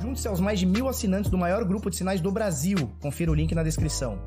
Junte-se aos mais de mil assinantes do maior grupo de sinais do Brasil. Confira o link na descrição.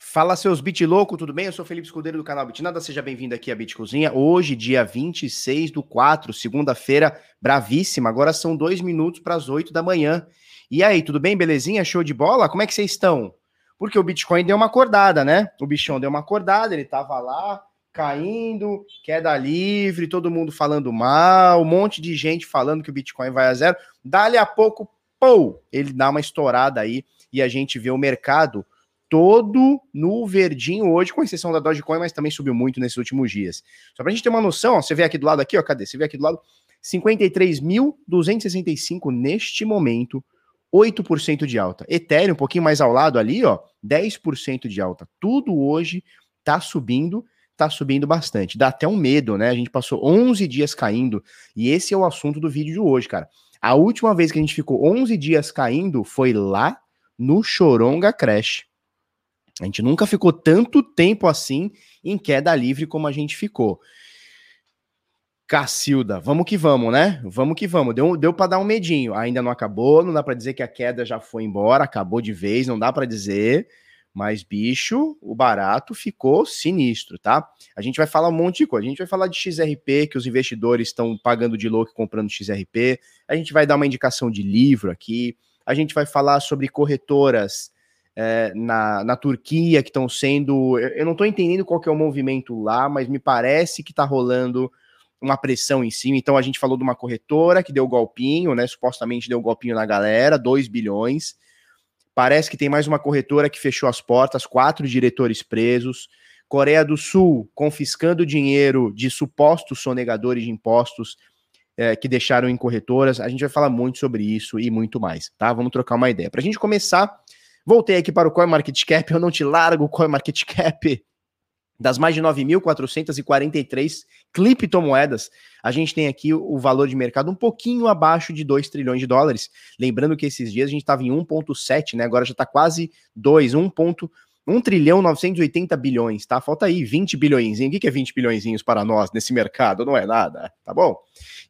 Fala seus bit louco, tudo bem? Eu sou Felipe Escudeiro do canal Bitnada, seja bem-vindo aqui à Bit Cozinha. Hoje, dia 26 do 4, segunda-feira, bravíssima. Agora são dois minutos para as 8 da manhã. E aí, tudo bem? Belezinha? Show de bola? Como é que vocês estão? Porque o Bitcoin deu uma acordada, né? O bichão deu uma acordada, ele tava lá caindo, queda livre, todo mundo falando mal, um monte de gente falando que o Bitcoin vai a zero. Dali a pouco, pô, ele dá uma estourada aí e a gente vê o mercado todo no verdinho hoje, com exceção da Dogecoin, mas também subiu muito nesses últimos dias. Só para a gente ter uma noção, ó, você vê aqui do lado aqui, ó, cadê? Você vê aqui do lado 53.265 neste momento, 8% de alta. Ethereum um pouquinho mais ao lado ali, ó, 10% de alta. Tudo hoje tá subindo, tá subindo bastante. Dá até um medo, né? A gente passou 11 dias caindo e esse é o assunto do vídeo de hoje, cara. A última vez que a gente ficou 11 dias caindo foi lá no Choronga Crash. A gente nunca ficou tanto tempo assim em queda livre como a gente ficou. Cacilda, vamos que vamos, né? Vamos que vamos. Deu, deu para dar um medinho. Ainda não acabou, não dá para dizer que a queda já foi embora, acabou de vez, não dá para dizer. Mas, bicho, o barato ficou sinistro, tá? A gente vai falar um monte de coisa. A gente vai falar de XRP, que os investidores estão pagando de louco comprando XRP. A gente vai dar uma indicação de livro aqui. A gente vai falar sobre corretoras é, na, na Turquia que estão sendo. Eu não estou entendendo qual que é o movimento lá, mas me parece que está rolando uma pressão em cima. Então a gente falou de uma corretora que deu golpinho, né? Supostamente deu golpinho na galera, 2 bilhões. Parece que tem mais uma corretora que fechou as portas, quatro diretores presos. Coreia do Sul confiscando dinheiro de supostos sonegadores de impostos é, que deixaram em corretoras. A gente vai falar muito sobre isso e muito mais, tá? Vamos trocar uma ideia. Para a gente começar, Voltei aqui para o CoinMarketCap, eu não te largo o CoinMarketCap. Das mais de 9.443 criptomoedas, a gente tem aqui o valor de mercado um pouquinho abaixo de 2 trilhões de dólares. Lembrando que esses dias a gente estava em 1,7, né? Agora já está quase 2, 1. 1 trilhão 980 bilhões, tá? Falta aí 20 bilhões. O que é 20 bilhões para nós nesse mercado? Não é nada, tá bom?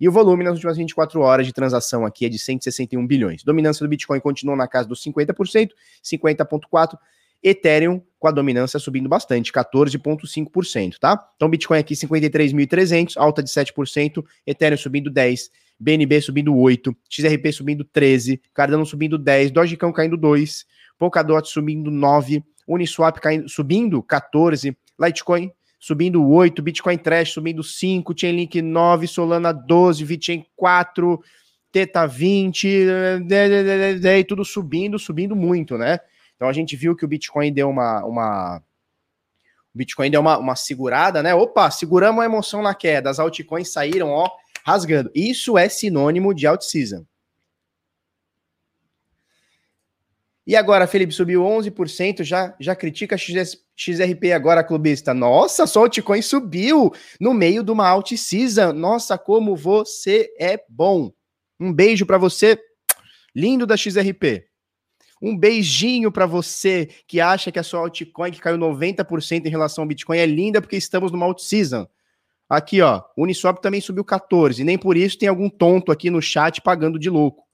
E o volume nas últimas 24 horas de transação aqui é de 161 bilhões. Dominância do Bitcoin continua na casa dos 50%, 50,4%. Ethereum com a dominância subindo bastante, 14,5%, tá? Então, Bitcoin aqui 53.300, alta de 7%, Ethereum subindo 10%, BNB subindo 8%, XRP subindo 13%, Cardano subindo 10%, Dogecoin caindo 2%, Polkadot subindo 9%, Uniswap caindo, subindo 14%, Litecoin subindo 8, Bitcoin Trash subindo 5, Chainlink 9, Solana 12, VeChain 4, Teta 20, e tudo subindo, subindo muito, né? Então a gente viu que o Bitcoin deu uma, uma o Bitcoin deu uma, uma segurada, né? Opa, seguramos a emoção na queda, as altcoins saíram, ó, rasgando. Isso é sinônimo de alt season. E agora, Felipe, subiu 11%, já, já critica XS, XRP agora, clubista. Nossa, só o subiu no meio de uma alt season. Nossa, como você é bom. Um beijo para você, lindo da XRP. Um beijinho para você que acha que a sua altcoin que caiu 90% em relação ao Bitcoin é linda porque estamos numa alt season. Aqui, ó, Uniswap também subiu 14, nem por isso tem algum tonto aqui no chat pagando de louco.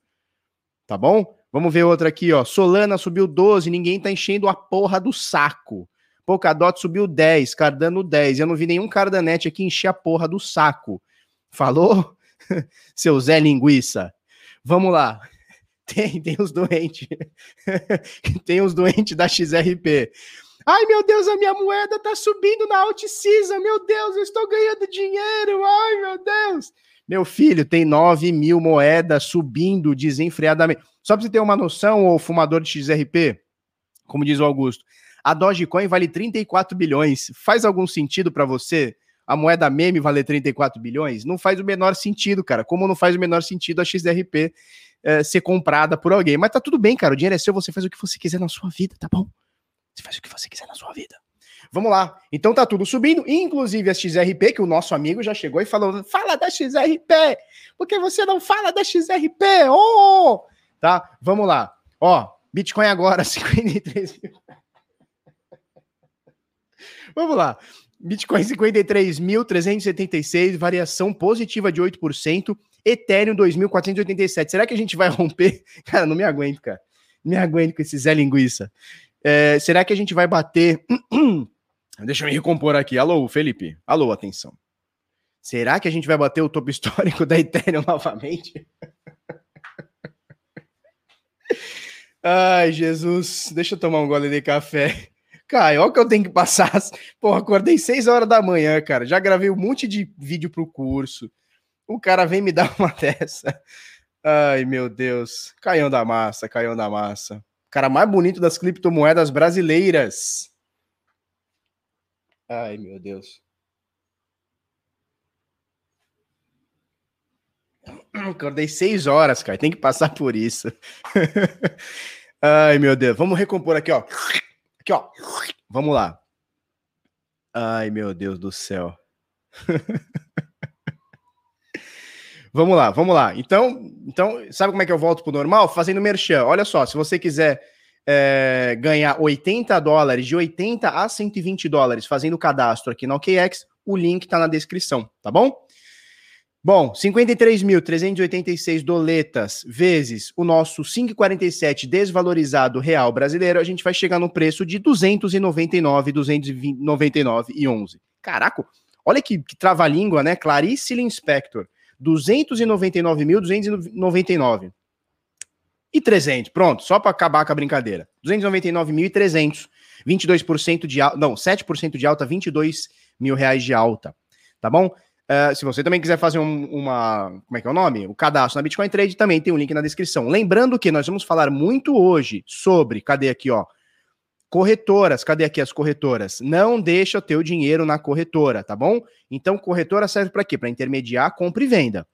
Tá bom? Vamos ver outra aqui, ó. Solana subiu 12, ninguém tá enchendo a porra do saco. Polkadot subiu 10, Cardano 10. Eu não vi nenhum Cardanete aqui encher a porra do saco. Falou? Seu Zé Linguiça. Vamos lá. Tem, tem os doentes. tem os doentes da XRP. Ai, meu Deus, a minha moeda tá subindo na Alt Season. Meu Deus, eu estou ganhando dinheiro. Ai, meu Deus. Meu filho tem 9 mil moedas subindo desenfreadamente. Só para você ter uma noção, o fumador de XRP, como diz o Augusto, a Dogecoin vale 34 bilhões. Faz algum sentido para você a moeda meme valer 34 bilhões? Não faz o menor sentido, cara. Como não faz o menor sentido a XRP é, ser comprada por alguém. Mas tá tudo bem, cara. O dinheiro é seu, você faz o que você quiser na sua vida, tá bom? Você faz o que você quiser na sua vida. Vamos lá. Então tá tudo subindo, inclusive a XRP, que o nosso amigo já chegou e falou: fala da XRP, porque você não fala da XRP? Oh! Tá? Vamos lá. Ó, Bitcoin agora, 53 mil. Vamos lá. Bitcoin 53.376, variação positiva de 8%. Ethereum 2.487. Será que a gente vai romper? Cara, não me aguento, cara. Não me aguento com esse Zé Linguiça. É, será que a gente vai bater. Deixa eu me recompor aqui. Alô, Felipe. Alô, atenção. Será que a gente vai bater o topo histórico da Ethereum novamente? Ai, Jesus. Deixa eu tomar um gole de café. Caio, olha o que eu tenho que passar. Porra, acordei 6 horas da manhã, cara. Já gravei um monte de vídeo pro curso. O cara vem me dar uma dessa. Ai, meu Deus. Caião da massa, caião da massa. Cara mais bonito das criptomoedas brasileiras. Ai, meu Deus. Acordei seis horas, cara. Tem que passar por isso. Ai, meu Deus. Vamos recompor aqui, ó. Aqui, ó. Vamos lá. Ai, meu Deus do céu. vamos lá, vamos lá. Então, então, sabe como é que eu volto pro normal? Fazendo merchan. Olha só, se você quiser é, ganhar 80 dólares, de 80 a 120 dólares, fazendo o cadastro aqui na OKX, o link tá na descrição, tá bom? Bom, 53.386 doletas vezes o nosso 5,47 desvalorizado real brasileiro, a gente vai chegar no preço de 299, 299 e 11. Caraca, olha que, que trava-língua, né? Clarice Linspector, 299.299 e 300. Pronto, só para acabar com a brincadeira. 299.300, 22% de alta, não, 7% de alta, 22 mil reais de alta, tá bom? Uh, se você também quiser fazer um, uma. Como é que é o nome? O cadastro na Bitcoin Trade também tem um link na descrição. Lembrando que nós vamos falar muito hoje sobre. Cadê aqui, ó? Corretoras, cadê aqui as corretoras? Não deixa o teu dinheiro na corretora, tá bom? Então, corretora serve para quê? Para intermediar compra e venda.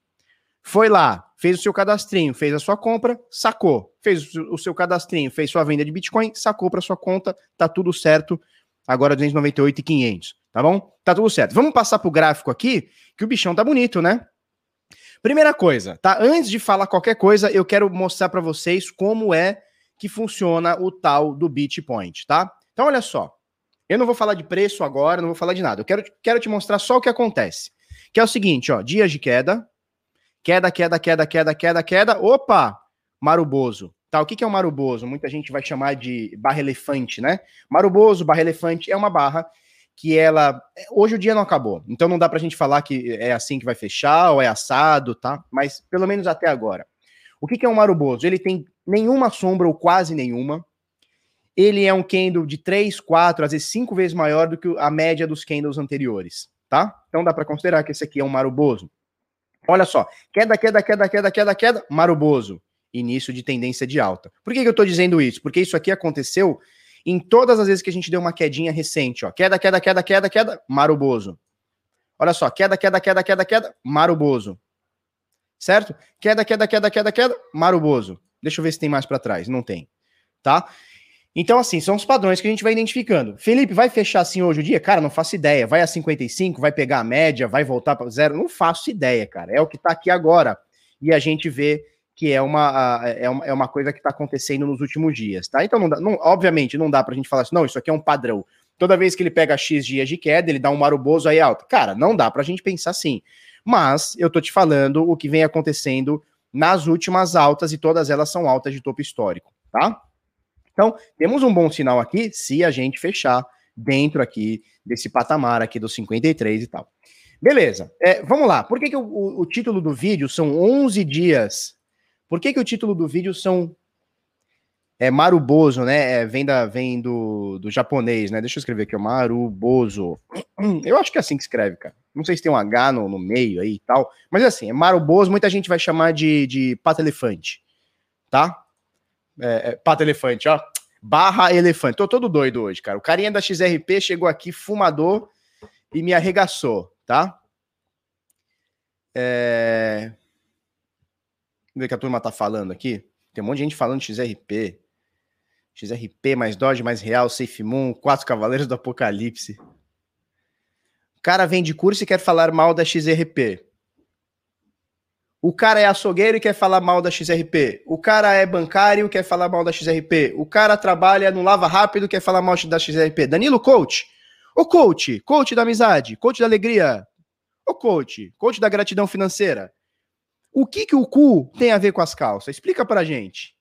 Foi lá, fez o seu cadastrinho, fez a sua compra, sacou. Fez o seu cadastrinho, fez sua venda de Bitcoin, sacou para sua conta, tá tudo certo. Agora 298,500 tá bom? Tá tudo certo. Vamos passar pro gráfico aqui, que o bichão tá bonito, né? Primeira coisa, tá? Antes de falar qualquer coisa, eu quero mostrar para vocês como é que funciona o tal do Bitpoint, tá? Então, olha só. Eu não vou falar de preço agora, não vou falar de nada. Eu quero, quero te mostrar só o que acontece. Que é o seguinte, ó. Dias de queda. Queda, queda, queda, queda, queda, queda. Opa! Maruboso. Tá, o que, que é o maruboso? Muita gente vai chamar de barra elefante, né? Maruboso, barra elefante, é uma barra que ela. Hoje o dia não acabou, então não dá pra gente falar que é assim que vai fechar ou é assado, tá? Mas pelo menos até agora. O que, que é um maruboso? Ele tem nenhuma sombra ou quase nenhuma. Ele é um candle de 3, 4, às vezes 5 vezes maior do que a média dos candles anteriores, tá? Então dá para considerar que esse aqui é um maruboso. Olha só, queda, queda, queda, queda, queda, queda, maruboso. Início de tendência de alta. Por que, que eu estou dizendo isso? Porque isso aqui aconteceu em todas as vezes que a gente deu uma quedinha recente, ó, queda, queda, queda, queda, queda, maruboso. Olha só, queda, queda, queda, queda, queda, maruboso. Certo? Queda, queda, queda, queda, queda, maruboso. Deixa eu ver se tem mais para trás. Não tem. Tá? Então, assim, são os padrões que a gente vai identificando. Felipe, vai fechar assim hoje o dia? Cara, não faço ideia. Vai a 55, vai pegar a média, vai voltar para zero? Não faço ideia, cara. É o que tá aqui agora. E a gente vê que é uma, é uma, é uma coisa que está acontecendo nos últimos dias, tá? Então, não dá, não, obviamente, não dá para a gente falar assim, não, isso aqui é um padrão. Toda vez que ele pega X dias de queda, ele dá um maruboso aí alto. Cara, não dá para a gente pensar assim. Mas eu tô te falando o que vem acontecendo nas últimas altas e todas elas são altas de topo histórico, tá? Então, temos um bom sinal aqui se a gente fechar dentro aqui desse patamar aqui dos 53 e tal. Beleza, é, vamos lá. Por que, que o, o, título do vídeo são 11 dias por que, que o título do vídeo são é Maruboso, né? É, vem da, vem do, do japonês, né? Deixa eu escrever aqui, ó, Maruboso. Eu acho que é assim que escreve, cara. Não sei se tem um H no, no meio aí e tal, mas é assim, é Maruboso, muita gente vai chamar de, de pata elefante, tá? É, é, pata elefante, ó. Barra elefante. Tô todo doido hoje, cara. O carinha da XRP chegou aqui fumador e me arregaçou, tá? É ver que a turma tá falando aqui. Tem um monte de gente falando XRP. XRP mais Doge mais Real, Safe Moon, Quatro Cavaleiros do Apocalipse. O cara vende curso e quer falar mal da XRP. O cara é açougueiro e quer falar mal da XRP. O cara é bancário e quer falar mal da XRP. O cara trabalha no Lava Rápido e quer falar mal da XRP. Danilo Coach. O coach, coach da amizade, coach da alegria. O coach, coach da gratidão financeira. O que que o cu tem a ver com as calças? Explica pra gente.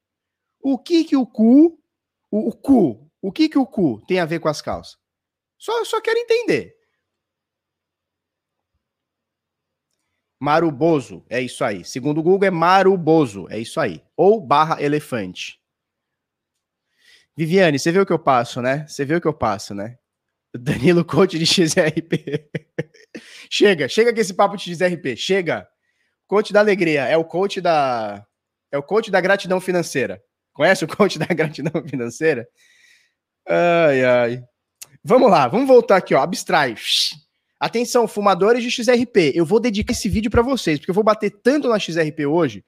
O que que o cu, o, o cu, o que que o cu tem a ver com as calças? Só, só quero entender. Maruboso, é isso aí. Segundo o Google, é maruboso, é isso aí. Ou barra elefante. Viviane, você vê o que eu passo, né? Você vê o que eu passo, né? Danilo Coach de XRP. chega, chega com esse papo de XRP, chega. Coach da alegria, é o coach da é o coach da gratidão financeira. Conhece o coach da gratidão financeira? Ai ai. Vamos lá, vamos voltar aqui, ó, abstrai. Atenção, fumadores de XRP, eu vou dedicar esse vídeo para vocês, porque eu vou bater tanto na XRP hoje,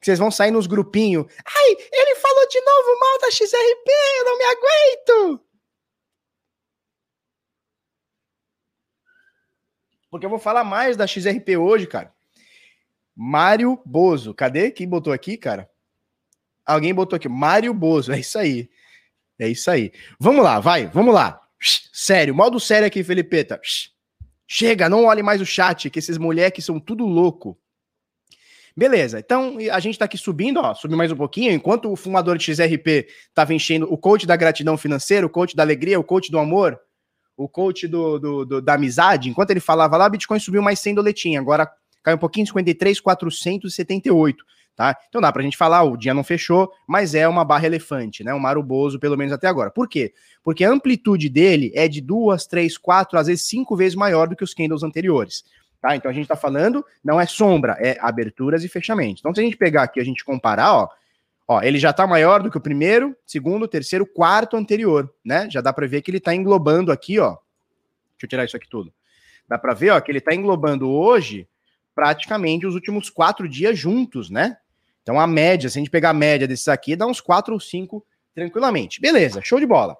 que vocês vão sair nos grupinhos. Ai, ele falou de novo mal da XRP, eu não me aguento. Porque eu vou falar mais da XRP hoje, cara. Mário Bozo, cadê? Quem botou aqui, cara? Alguém botou aqui, Mário Bozo, é isso aí. É isso aí. Vamos lá, vai, vamos lá. Sério, modo sério aqui, Felipeta. Chega, não olhe mais o chat, que esses moleques são tudo louco. Beleza, então a gente tá aqui subindo, ó, subir mais um pouquinho, enquanto o fumador de XRP tava enchendo o coach da gratidão financeira, o coach da alegria, o coach do amor, o coach do, do, do da amizade, enquanto ele falava lá, Bitcoin subiu mais 100 doletinha, agora caiu um pouquinho, 53,478 tá? Então dá pra gente falar, o dia não fechou, mas é uma barra elefante, né? Um maruboso, pelo menos até agora. Por quê? Porque a amplitude dele é de duas, três, quatro, às vezes cinco vezes maior do que os candles anteriores. Tá? Então a gente tá falando, não é sombra, é aberturas e fechamentos. Então se a gente pegar aqui, a gente comparar, ó, ó, ele já tá maior do que o primeiro, segundo, terceiro, quarto anterior, né? Já dá para ver que ele tá englobando aqui, ó. Deixa eu tirar isso aqui tudo. Dá para ver, ó, que ele tá englobando hoje praticamente os últimos quatro dias juntos, né? Então a média, se a gente pegar a média desses aqui, dá uns 4 ou 5 tranquilamente. Beleza, show de bola.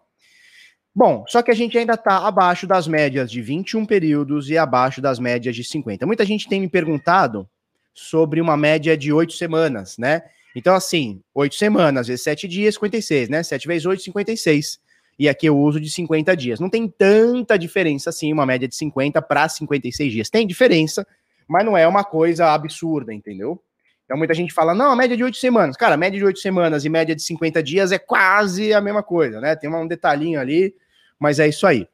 Bom, só que a gente ainda está abaixo das médias de 21 períodos e abaixo das médias de 50. Muita gente tem me perguntado sobre uma média de 8 semanas, né? Então, assim, 8 semanas vezes 7 dias, 56, né? 7 vezes 8, 56. E aqui eu uso de 50 dias. Não tem tanta diferença assim, uma média de 50 para 56 dias. Tem diferença, mas não é uma coisa absurda, entendeu? Então muita gente fala, não, a média de oito semanas. Cara, média de oito semanas e média de 50 dias é quase a mesma coisa, né? Tem um detalhinho ali, mas é isso aí.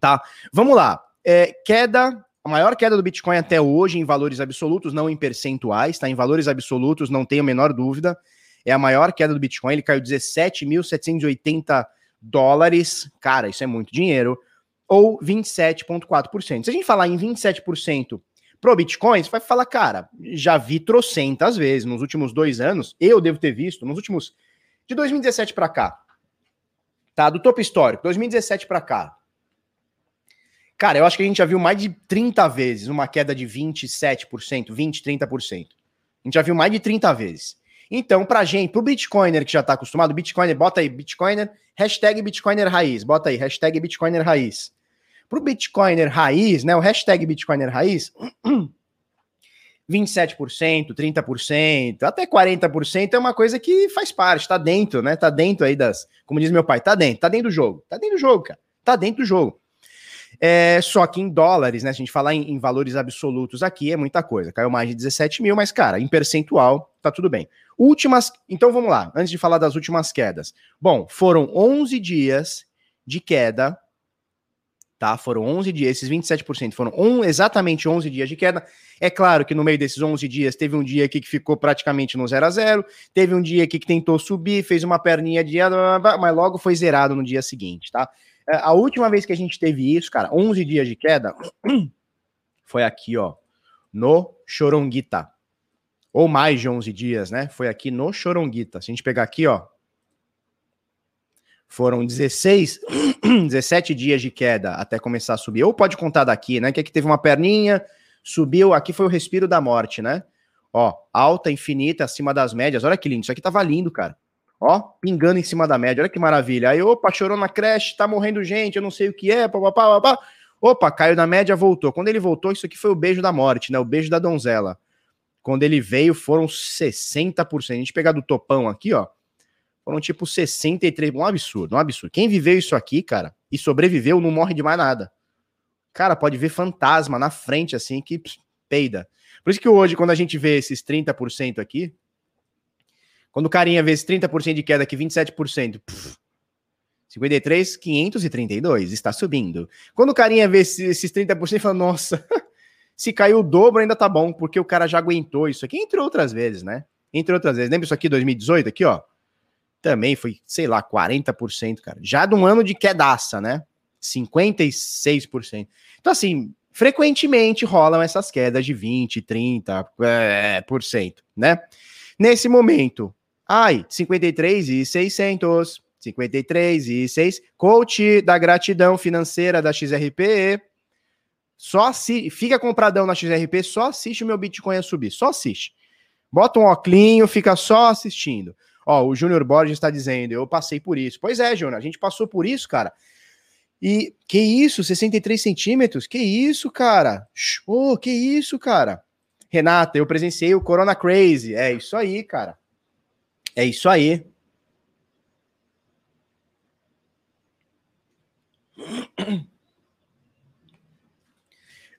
Tá? Vamos lá. É, queda, a maior queda do Bitcoin até hoje em valores absolutos, não em percentuais, tá? Em valores absolutos, não tenho a menor dúvida. É a maior queda do Bitcoin, ele caiu 17.780 dólares. Cara, isso é muito dinheiro. Ou 27,4%. Se a gente falar em 27% Pro Bitcoin, você vai falar, cara, já vi trocentas vezes nos últimos dois anos, eu devo ter visto, nos últimos. De 2017 para cá. Tá? Do topo histórico, 2017 para cá. Cara, eu acho que a gente já viu mais de 30 vezes uma queda de 27%, 20, 30%. A gente já viu mais de 30 vezes. Então, pra gente, pro Bitcoiner que já tá acostumado, Bitcoiner, bota aí, Bitcoiner, hashtag Bitcoiner Raiz, bota aí, hashtag Bitcoiner Raiz. Para o Bitcoiner raiz, né, o hashtag Bitcoiner raiz, 27%, 30%, até 40% é uma coisa que faz parte, tá dentro, né? Tá dentro aí das, como diz meu pai, tá dentro, tá dentro do jogo, tá dentro do jogo, cara, tá dentro do jogo. É, só que em dólares, né? Se a gente falar em, em, valores absolutos aqui, é muita coisa. Caiu mais de 17 mil, mas, cara, em percentual, tá tudo bem. Últimas. Então vamos lá, antes de falar das últimas quedas. Bom, foram 11 dias de queda tá? Foram 11 dias, esses 27% foram um, exatamente 11 dias de queda. É claro que no meio desses 11 dias teve um dia aqui que ficou praticamente no 0 a 0, teve um dia aqui que tentou subir, fez uma perninha de mas logo foi zerado no dia seguinte, tá? É, a última vez que a gente teve isso, cara, 11 dias de queda, foi aqui, ó, no Choronguita. Ou mais de 11 dias, né? Foi aqui no Choronguita. Se a gente pegar aqui, ó, foram 16, 17 dias de queda até começar a subir. Ou pode contar daqui, né? Que aqui teve uma perninha, subiu, aqui foi o respiro da morte, né? Ó, alta, infinita, acima das médias. Olha que lindo, isso aqui tava lindo, cara. Ó, pingando em cima da média. Olha que maravilha. Aí, opa, chorou na creche, tá morrendo gente, eu não sei o que é, papapá, papá. Opa, caiu na média, voltou. Quando ele voltou, isso aqui foi o beijo da morte, né? O beijo da donzela. Quando ele veio, foram 60%. A gente pegar do topão aqui, ó, foram tipo 63%. Um absurdo, um absurdo. Quem viveu isso aqui, cara, e sobreviveu, não morre de mais nada. Cara, pode ver fantasma na frente, assim, que peida. Por isso que hoje, quando a gente vê esses 30% aqui, quando o carinha vê esse 30% de queda aqui, 27%, pff, 53, 532, está subindo. Quando o carinha vê esses 30%, ele fala, nossa, se caiu o dobro ainda tá bom, porque o cara já aguentou isso aqui, entre outras vezes, né? Entre outras vezes. Lembra isso aqui, 2018, aqui, ó? Também foi, sei lá, 40%, cara. Já de um ano de quedaça, né? 56%. Então, assim, frequentemente rolam essas quedas de 20, 30%, é, por cento, né? Nesse momento, ai, 53 e 600, 53 e 6, coach da gratidão financeira da XRP, só se fica compradão na XRP, só assiste o meu Bitcoin a subir, só assiste. Bota um óculos, fica só assistindo. Ó, o Júnior Borges está dizendo, eu passei por isso. Pois é, Júnior, a gente passou por isso, cara. E que isso, 63 centímetros? Que isso, cara? Oh, que isso, cara? Renata, eu presenciei o Corona Crazy. É isso aí, cara. É isso aí.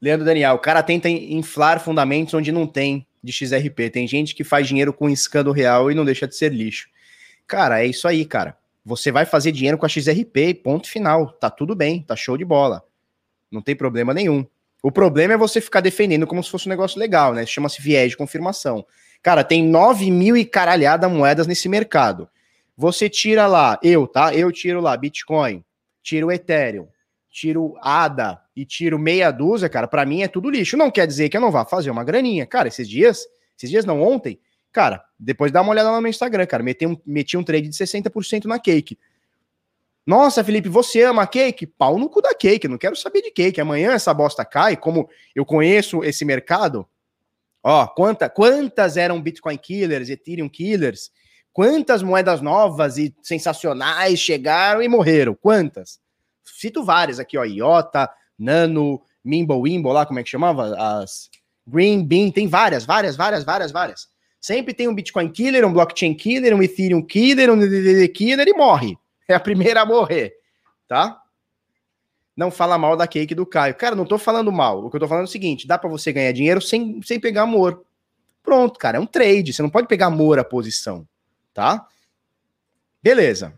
Leandro Daniel, o cara tenta inflar fundamentos onde não tem de XRP. Tem gente que faz dinheiro com escândalo real e não deixa de ser lixo. Cara, é isso aí, cara. Você vai fazer dinheiro com a XRP, ponto final. Tá tudo bem, tá show de bola. Não tem problema nenhum. O problema é você ficar defendendo como se fosse um negócio legal, né? Chama-se viés de confirmação. Cara, tem 9 mil e caralhada moedas nesse mercado. Você tira lá, eu, tá? Eu tiro lá Bitcoin, tiro Ethereum, tiro ADA e tiro meia dúzia, cara, para mim é tudo lixo. Não quer dizer que eu não vá fazer uma graninha. Cara, esses dias, esses dias não, ontem, cara, depois dá uma olhada lá no meu Instagram, cara, meti um, meti um trade de 60% na cake. Nossa, Felipe, você ama cake? Pau no cu da cake, não quero saber de cake. Amanhã essa bosta cai, como eu conheço esse mercado. Ó, quanta, quantas eram Bitcoin killers, Ethereum killers? Quantas moedas novas e sensacionais chegaram e morreram? Quantas? Cito várias aqui, ó, IOTA, Nano, Mimbo, lá, como é que chamava? As Green Bean, tem várias, várias, várias, várias, várias. Sempre tem um Bitcoin killer, um blockchain killer, um Ethereum killer, um DDD killer e morre. É a primeira a morrer, tá? Não fala mal da cake do Caio. Cara, não tô falando mal. O que eu tô falando é o seguinte: dá para você ganhar dinheiro sem, sem pegar amor. Pronto, cara, é um trade. Você não pode pegar amor a posição, tá? Beleza.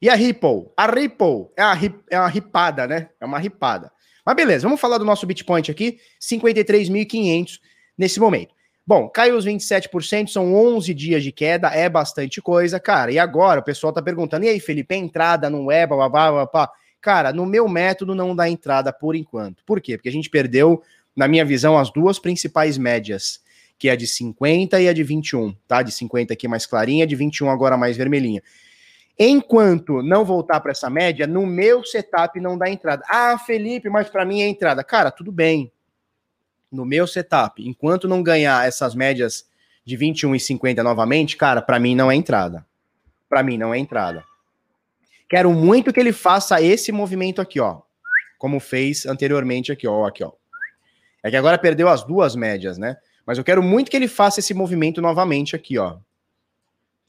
E a Ripple? A Ripple é, a, é uma ripada, né? É uma ripada. Mas beleza, vamos falar do nosso Bitcoin aqui, 53.500 nesse momento. Bom, caiu os 27%, são 11 dias de queda, é bastante coisa, cara. E agora o pessoal tá perguntando, e aí, Felipe, é entrada não é. Cara, no meu método não dá entrada por enquanto. Por quê? Porque a gente perdeu, na minha visão, as duas principais médias, que é a de 50 e a de 21, tá? De 50 aqui mais clarinha, de 21 agora mais vermelhinha. Enquanto não voltar para essa média, no meu setup não dá entrada. Ah, Felipe, mas para mim é entrada. Cara, tudo bem. No meu setup, enquanto não ganhar essas médias de 21 e 50 novamente, cara, para mim não é entrada. Para mim não é entrada. Quero muito que ele faça esse movimento aqui, ó, como fez anteriormente aqui, ó, aqui, ó. É que agora perdeu as duas médias, né? Mas eu quero muito que ele faça esse movimento novamente aqui, ó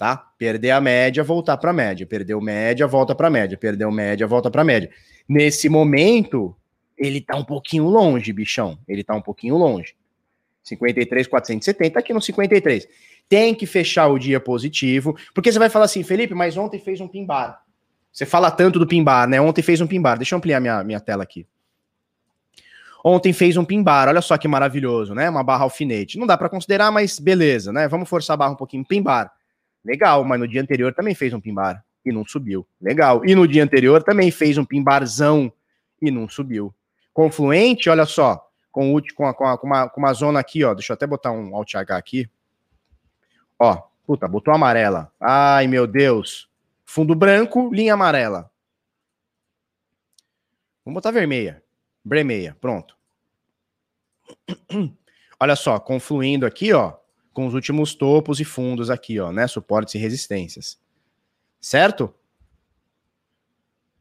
tá? Perder a média, voltar para a média. Perdeu média, volta para a média. Perdeu média, volta para a média. Nesse momento, ele tá um pouquinho longe, bichão. Ele tá um pouquinho longe. 53,470 aqui no 53. Tem que fechar o dia positivo, porque você vai falar assim, Felipe, mas ontem fez um pimbar. Você fala tanto do pimbar, né? Ontem fez um pimbar. Deixa eu ampliar minha, minha tela aqui. Ontem fez um pimbar, olha só que maravilhoso, né? Uma barra alfinete. Não dá para considerar, mas beleza, né? Vamos forçar a barra um pouquinho. Pimbar. Legal, mas no dia anterior também fez um pimbar e não subiu. Legal. E no dia anterior também fez um pimbarzão e não subiu. Confluente, olha só, com, com, a, com, a, com, uma, com uma zona aqui, ó. Deixa eu até botar um Alt H aqui. Ó, puta, botou amarela. Ai, meu Deus. Fundo branco, linha amarela. Vamos botar vermelha. Bremeia, pronto. Olha só, confluindo aqui, ó com os últimos topos e fundos aqui, ó, né? Suportes e resistências. Certo?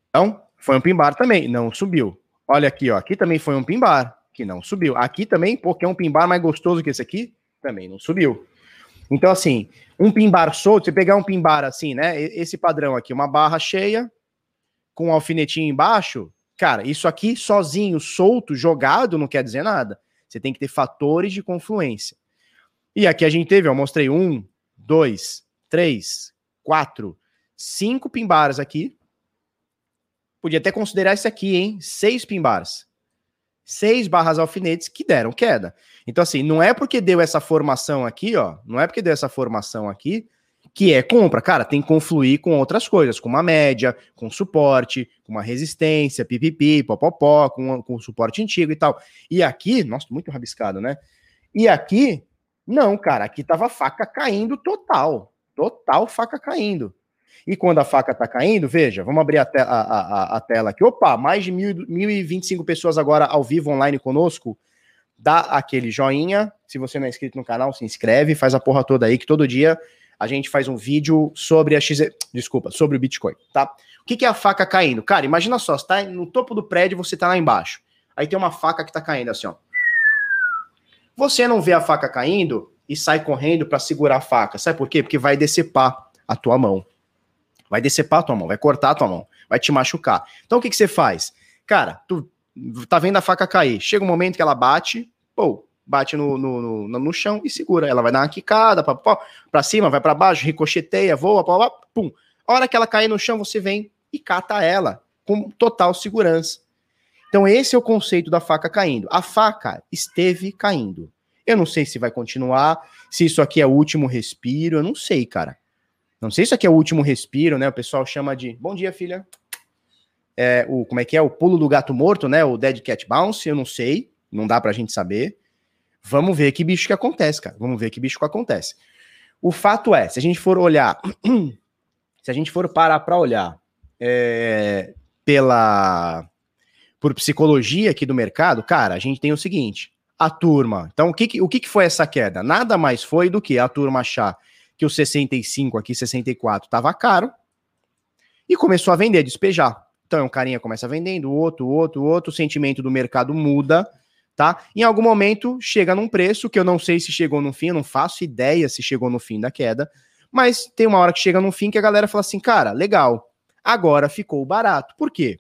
Então, foi um pimbar também, não subiu. Olha aqui, ó, aqui também foi um pimbar, que não subiu. Aqui também, porque é um pimbar mais gostoso que esse aqui, também não subiu. Então, assim, um pimbar solto, você pegar um pimbar assim, né? Esse padrão aqui, uma barra cheia, com um alfinetinho embaixo, cara, isso aqui sozinho, solto, jogado, não quer dizer nada. Você tem que ter fatores de confluência. E aqui a gente teve, eu mostrei um, dois, três, quatro, cinco pimbaras aqui. Podia até considerar esse aqui, hein? Seis pimbaras. Seis barras alfinetes que deram queda. Então, assim, não é porque deu essa formação aqui, ó. Não é porque deu essa formação aqui que é compra. Cara, tem que confluir com outras coisas, com uma média, com suporte, com uma resistência, pipipi, popopó, com, com suporte antigo e tal. E aqui, nossa, muito rabiscado, né? E aqui, não, cara, aqui tava faca caindo total. Total faca caindo. E quando a faca tá caindo, veja, vamos abrir a, te a, a, a tela aqui. Opa, mais de mil, 1.025 pessoas agora ao vivo online conosco dá aquele joinha. Se você não é inscrito no canal, se inscreve, faz a porra toda aí, que todo dia a gente faz um vídeo sobre a XZ. Desculpa, sobre o Bitcoin, tá? O que, que é a faca caindo? Cara, imagina só, você tá no topo do prédio, você tá lá embaixo. Aí tem uma faca que tá caindo assim, ó. Você não vê a faca caindo e sai correndo para segurar a faca. Sabe por quê? Porque vai decepar a tua mão. Vai decepar a tua mão, vai cortar a tua mão, vai te machucar. Então o que, que você faz? Cara, tu tá vendo a faca cair. Chega um momento que ela bate, pô, bate no, no, no, no chão e segura. Ela vai dar uma quicada pra, pra cima, vai para baixo, ricocheteia, voa, pá, pá, pum. A hora que ela cair no chão, você vem e cata ela com total segurança. Então, esse é o conceito da faca caindo. A faca esteve caindo. Eu não sei se vai continuar, se isso aqui é o último respiro, eu não sei, cara. Não sei se isso aqui é o último respiro, né? O pessoal chama de. Bom dia, filha é, o como é que é o pulo do gato morto, né? O dead cat bounce, eu não sei, não dá pra gente saber. Vamos ver que bicho que acontece, cara. Vamos ver que bicho que acontece. O fato é, se a gente for olhar, se a gente for parar para olhar é, pela por psicologia aqui do mercado, cara, a gente tem o seguinte: a turma. Então, o que, o que foi essa queda? Nada mais foi do que a turma achar que o 65 aqui, 64, estava caro e começou a vender, despejar. Então, um carinha começa vendendo, outro, outro, outro, o sentimento do mercado muda, tá? Em algum momento chega num preço que eu não sei se chegou no fim, eu não faço ideia se chegou no fim da queda, mas tem uma hora que chega no fim que a galera fala assim, cara, legal, agora ficou barato. Por quê?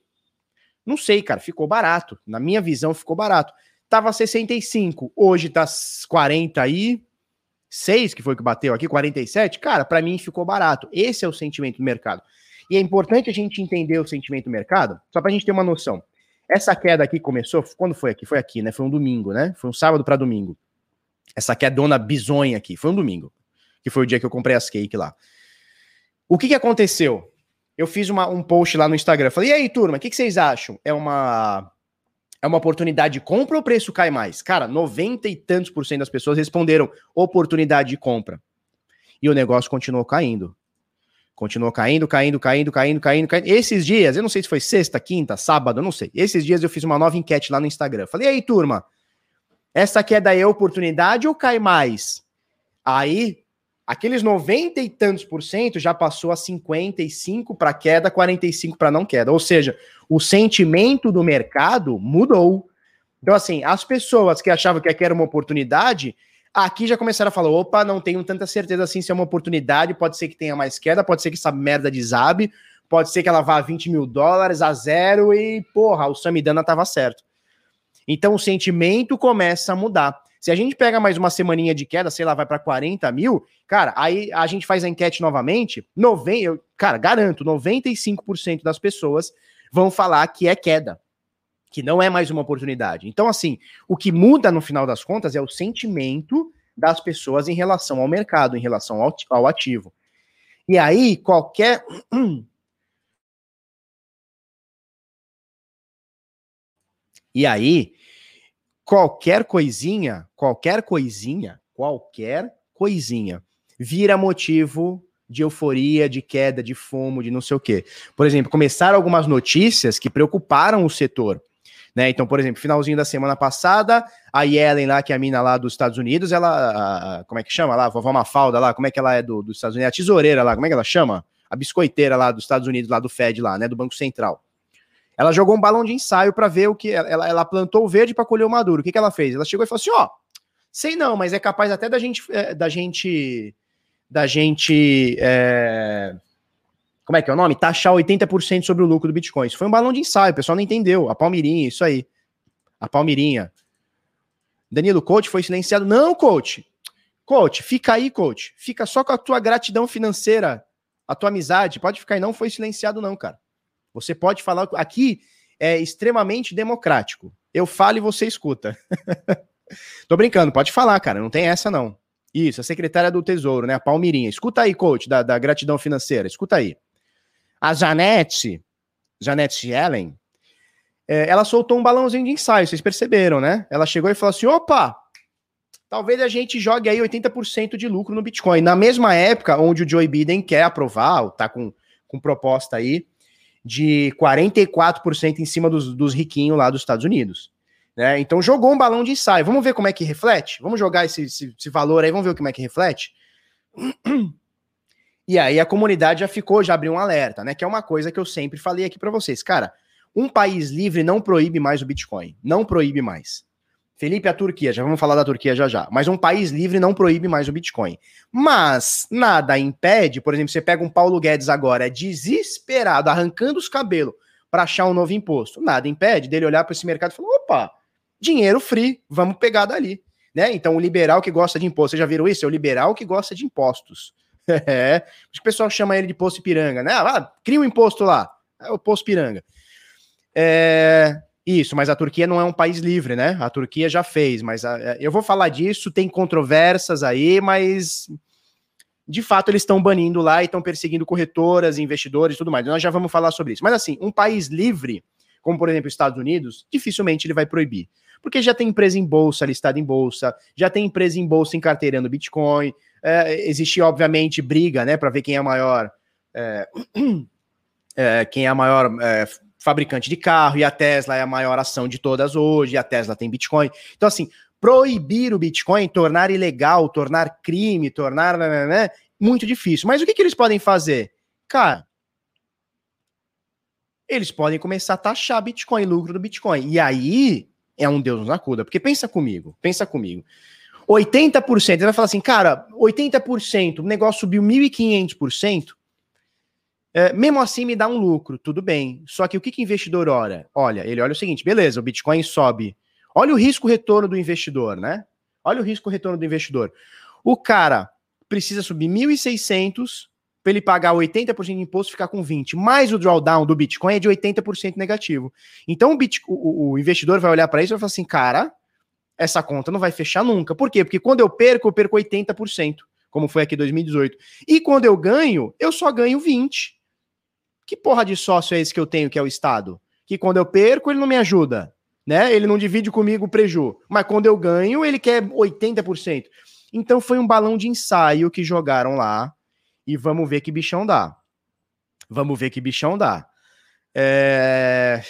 Não sei, cara, ficou barato. Na minha visão, ficou barato. Tava 65, hoje tá 46, que foi que bateu aqui, 47. Cara, para mim ficou barato. Esse é o sentimento do mercado. E é importante a gente entender o sentimento do mercado, só para a gente ter uma noção. Essa queda aqui começou, quando foi aqui? Foi aqui, né? Foi um domingo, né? Foi um sábado para domingo. Essa quedona bizonha aqui, foi um domingo, que foi o dia que eu comprei as cake lá. O que que aconteceu? Eu fiz uma, um post lá no Instagram, falei, e aí, turma, o que, que vocês acham? É uma é uma oportunidade de compra ou o preço cai mais? Cara, 90 e tantos por cento das pessoas responderam oportunidade de compra. E o negócio continuou caindo. Continuou caindo, caindo, caindo, caindo, caindo, caindo. Esses dias, eu não sei se foi sexta, quinta, sábado, não sei. Esses dias eu fiz uma nova enquete lá no Instagram. Falei, aí, turma, essa queda é oportunidade ou cai mais? Aí, aqueles 90 e tantos por cento já passou a 55 para queda, 45 para não queda. Ou seja, o sentimento do mercado mudou. Então, assim, as pessoas que achavam que aqui era uma oportunidade Aqui já começaram a falar: opa, não tenho tanta certeza assim se é uma oportunidade, pode ser que tenha mais queda, pode ser que essa merda desabe, pode ser que ela vá a 20 mil dólares a zero e, porra, o Samidana tava certo. Então o sentimento começa a mudar. Se a gente pega mais uma semaninha de queda, sei lá, vai para 40 mil, cara, aí a gente faz a enquete novamente, 90, eu, cara, garanto, 95% das pessoas vão falar que é queda que não é mais uma oportunidade. Então, assim, o que muda no final das contas é o sentimento das pessoas em relação ao mercado, em relação ao, ao ativo. E aí, qualquer. E aí, qualquer coisinha, qualquer coisinha, qualquer coisinha, vira motivo de euforia, de queda, de fumo, de não sei o quê. Por exemplo, começaram algumas notícias que preocuparam o setor. Né? Então, por exemplo, finalzinho da semana passada, a Yellen lá, que é a mina lá dos Estados Unidos, ela, a, como é que chama lá? A vovó Mafalda lá, como é que ela é do, dos Estados Unidos? A tesoureira lá, como é que ela chama? a biscoiteira lá dos Estados Unidos, lá do Fed, lá, né? Do Banco Central. Ela jogou um balão de ensaio para ver o que. Ela, ela plantou o verde para colher o maduro. O que, que ela fez? Ela chegou e falou assim: ó, sei não, mas é capaz até da gente. É, da gente. Da gente. É... Como é que é o nome? Taxar 80% sobre o lucro do Bitcoin. Isso foi um balão de ensaio, o pessoal não entendeu. A Palmirinha, isso aí. A Palmirinha. Danilo, coach foi silenciado. Não, coach. Coach, fica aí, coach. Fica só com a tua gratidão financeira, a tua amizade. Pode ficar aí, não foi silenciado, não, cara. Você pode falar. Aqui é extremamente democrático. Eu falo e você escuta. Tô brincando, pode falar, cara. Não tem essa, não. Isso, a secretária do Tesouro, né? A Palmirinha. Escuta aí, coach, da, da gratidão financeira. Escuta aí. A Janete, Janete Ellen, é, ela soltou um balãozinho de ensaio, vocês perceberam, né? Ela chegou e falou assim: opa, talvez a gente jogue aí 80% de lucro no Bitcoin. Na mesma época onde o Joe Biden quer aprovar, tá com, com proposta aí de 44% em cima dos, dos riquinhos lá dos Estados Unidos. Né? Então jogou um balão de ensaio. Vamos ver como é que reflete? Vamos jogar esse, esse, esse valor aí, vamos ver como é que reflete? E aí a comunidade já ficou, já abriu um alerta, né? Que é uma coisa que eu sempre falei aqui para vocês. Cara, um país livre não proíbe mais o Bitcoin. Não proíbe mais. Felipe, a Turquia, já vamos falar da Turquia já já. Mas um país livre não proíbe mais o Bitcoin. Mas nada impede, por exemplo, você pega um Paulo Guedes agora, desesperado, arrancando os cabelos para achar um novo imposto. Nada impede dele olhar para esse mercado e falar: opa, dinheiro free, vamos pegar dali. Né? Então, o liberal que gosta de imposto, vocês já viram isso? É o liberal que gosta de impostos. é, o pessoal chama ele de imposto piranga, né? Ah, cria um imposto lá, é o imposto piranga. É, isso, mas a Turquia não é um país livre, né? A Turquia já fez, mas a, é, eu vou falar disso, tem controvérsias aí, mas de fato eles estão banindo lá e estão perseguindo corretoras, investidores e tudo mais. Nós já vamos falar sobre isso. Mas assim, um país livre, como por exemplo os Estados Unidos, dificilmente ele vai proibir. Porque já tem empresa em bolsa, listada em bolsa, já tem empresa em bolsa encarteirando Bitcoin, é, existe obviamente briga, né, para ver quem é a maior. É, é, quem é a maior é, fabricante de carro, e a Tesla é a maior ação de todas hoje, e a Tesla tem Bitcoin. Então, assim, proibir o Bitcoin, tornar ilegal, tornar crime, tornar. Né, né, né, muito difícil. Mas o que, que eles podem fazer? Cara, eles podem começar a taxar Bitcoin, lucro do Bitcoin. E aí é um Deus nos acuda. Porque pensa comigo, pensa comigo. 80%, ele vai falar assim, cara, 80%, o negócio subiu 1.500%, é, mesmo assim me dá um lucro, tudo bem. Só que o que, que investidor olha? Olha, ele olha o seguinte, beleza, o Bitcoin sobe. Olha o risco-retorno do investidor, né? Olha o risco-retorno do investidor. O cara precisa subir 1.600 para ele pagar 80% de imposto ficar com 20%. Mais o drawdown do Bitcoin é de 80% negativo. Então o, Bitcoin, o, o investidor vai olhar para isso e vai falar assim, cara, essa conta não vai fechar nunca. Por quê? Porque quando eu perco, eu perco 80%, como foi aqui em 2018. E quando eu ganho, eu só ganho 20%. Que porra de sócio é esse que eu tenho, que é o Estado? Que quando eu perco, ele não me ajuda, né? Ele não divide comigo o preju. Mas quando eu ganho, ele quer 80%. Então foi um balão de ensaio que jogaram lá e vamos ver que bichão dá. Vamos ver que bichão dá. É...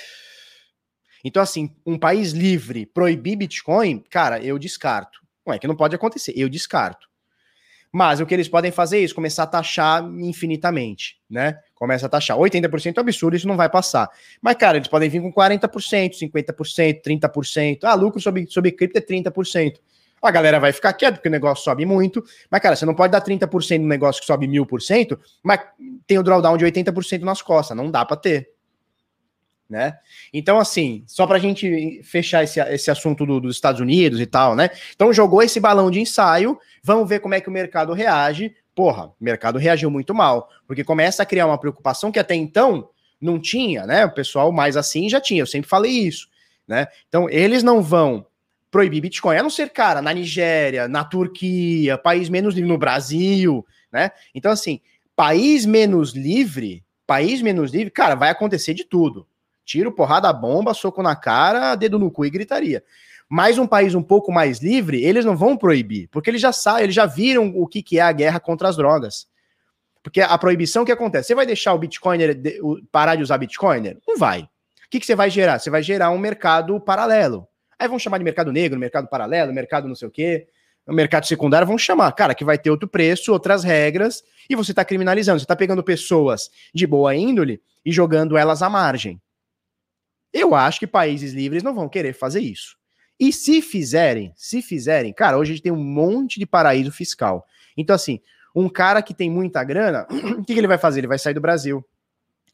Então, assim, um país livre proibir Bitcoin, cara, eu descarto. Não é que não pode acontecer, eu descarto. Mas o que eles podem fazer é isso, começar a taxar infinitamente, né? Começa a taxar. 80% é absurdo, isso não vai passar. Mas, cara, eles podem vir com 40%, 50%, 30%. Ah, lucro sobre, sobre cripto é 30%. A galera vai ficar quieta porque o negócio sobe muito. Mas, cara, você não pode dar 30% no negócio que sobe 1000%, mas tem o drawdown de 80% nas costas. Não dá para ter né? Então, assim, só para a gente fechar esse, esse assunto do, dos Estados Unidos e tal, né? Então, jogou esse balão de ensaio, vamos ver como é que o mercado reage. Porra, o mercado reagiu muito mal, porque começa a criar uma preocupação que até então não tinha, né? O pessoal mais assim já tinha, eu sempre falei isso, né? Então, eles não vão proibir Bitcoin, a não ser, cara, na Nigéria, na Turquia, país menos livre, no Brasil, né? Então, assim, país menos livre, país menos livre, cara, vai acontecer de tudo tiro, porrada, bomba, soco na cara, dedo no cu e gritaria. Mas um país um pouco mais livre, eles não vão proibir, porque eles já sabem, eles já viram o que, que é a guerra contra as drogas. Porque a proibição que acontece, você vai deixar o Bitcoiner parar de usar Bitcoiner? Não vai. O que, que você vai gerar? Você vai gerar um mercado paralelo. Aí vão chamar de mercado negro, mercado paralelo, mercado não sei o quê. mercado secundário vão chamar, cara, que vai ter outro preço, outras regras, e você está criminalizando. Você está pegando pessoas de boa índole e jogando elas à margem. Eu acho que países livres não vão querer fazer isso. E se fizerem, se fizerem, cara, hoje a gente tem um monte de paraíso fiscal. Então, assim, um cara que tem muita grana, o que, que ele vai fazer? Ele vai sair do Brasil.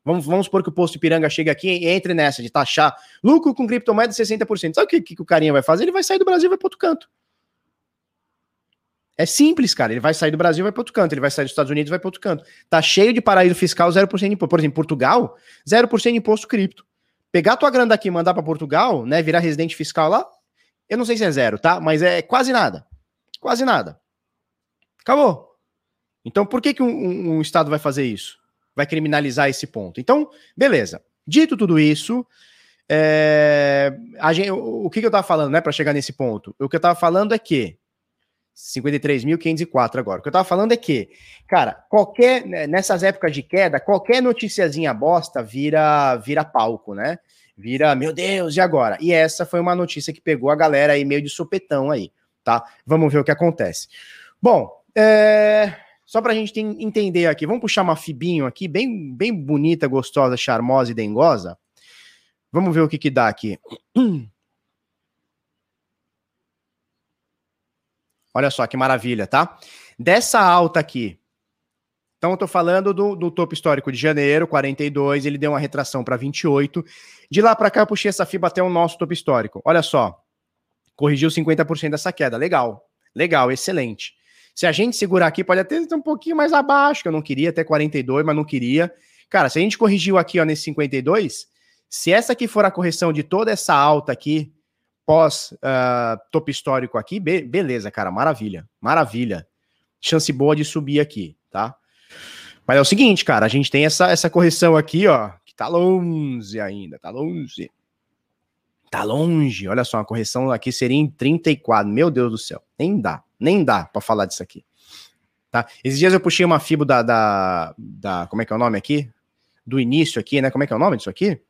Vamos, vamos supor que o posto Ipiranga chega aqui e entre nessa de taxar lucro com criptomoeda 60%. Sabe o que, que o carinha vai fazer? Ele vai sair do Brasil e vai para outro canto. É simples, cara. Ele vai sair do Brasil e vai para outro canto. Ele vai sair dos Estados Unidos e vai para outro canto. Tá cheio de paraíso fiscal, 0% de imposto. Por exemplo, Portugal, 0% de imposto cripto. Pegar tua grana daqui e mandar para Portugal, né? Virar residente fiscal lá, eu não sei se é zero, tá? Mas é quase nada. Quase nada. Acabou. Então, por que, que um, um, Estado vai fazer isso? Vai criminalizar esse ponto. Então, beleza. Dito tudo isso, é, gente, o, o que, que eu estava falando, né, para chegar nesse ponto? O que eu estava falando é que 53.504 agora. O que eu tava falando é que, cara, qualquer né, nessas épocas de queda, qualquer noticiazinha bosta vira vira palco, né? Vira, meu Deus, e agora? E essa foi uma notícia que pegou a galera aí meio de sopetão aí, tá? Vamos ver o que acontece. Bom, é... só pra gente entender aqui, vamos puxar uma fibinho aqui, bem, bem bonita, gostosa, charmosa e dengosa. Vamos ver o que que dá aqui. Olha só que maravilha, tá? Dessa alta aqui. Então, eu tô falando do, do topo histórico de janeiro, 42, ele deu uma retração para 28. De lá para cá, eu puxei essa FIBA até o nosso topo histórico. Olha só, corrigiu 50% dessa queda. Legal, legal, excelente. Se a gente segurar aqui, pode até ser um pouquinho mais abaixo, que eu não queria, até 42, mas não queria. Cara, se a gente corrigiu aqui, ó, nesse 52, se essa aqui for a correção de toda essa alta aqui, pós uh, topo histórico aqui, be beleza, cara, maravilha, maravilha. Chance boa de subir aqui, tá? Mas é o seguinte, cara, a gente tem essa, essa correção aqui, ó, que tá longe ainda, tá longe. Tá longe, olha só, a correção aqui seria em 34, meu Deus do céu, nem dá, nem dá para falar disso aqui. Tá? Esses dias eu puxei uma fibra da, da, da, como é que é o nome aqui? Do início aqui, né? Como é que é o nome disso aqui?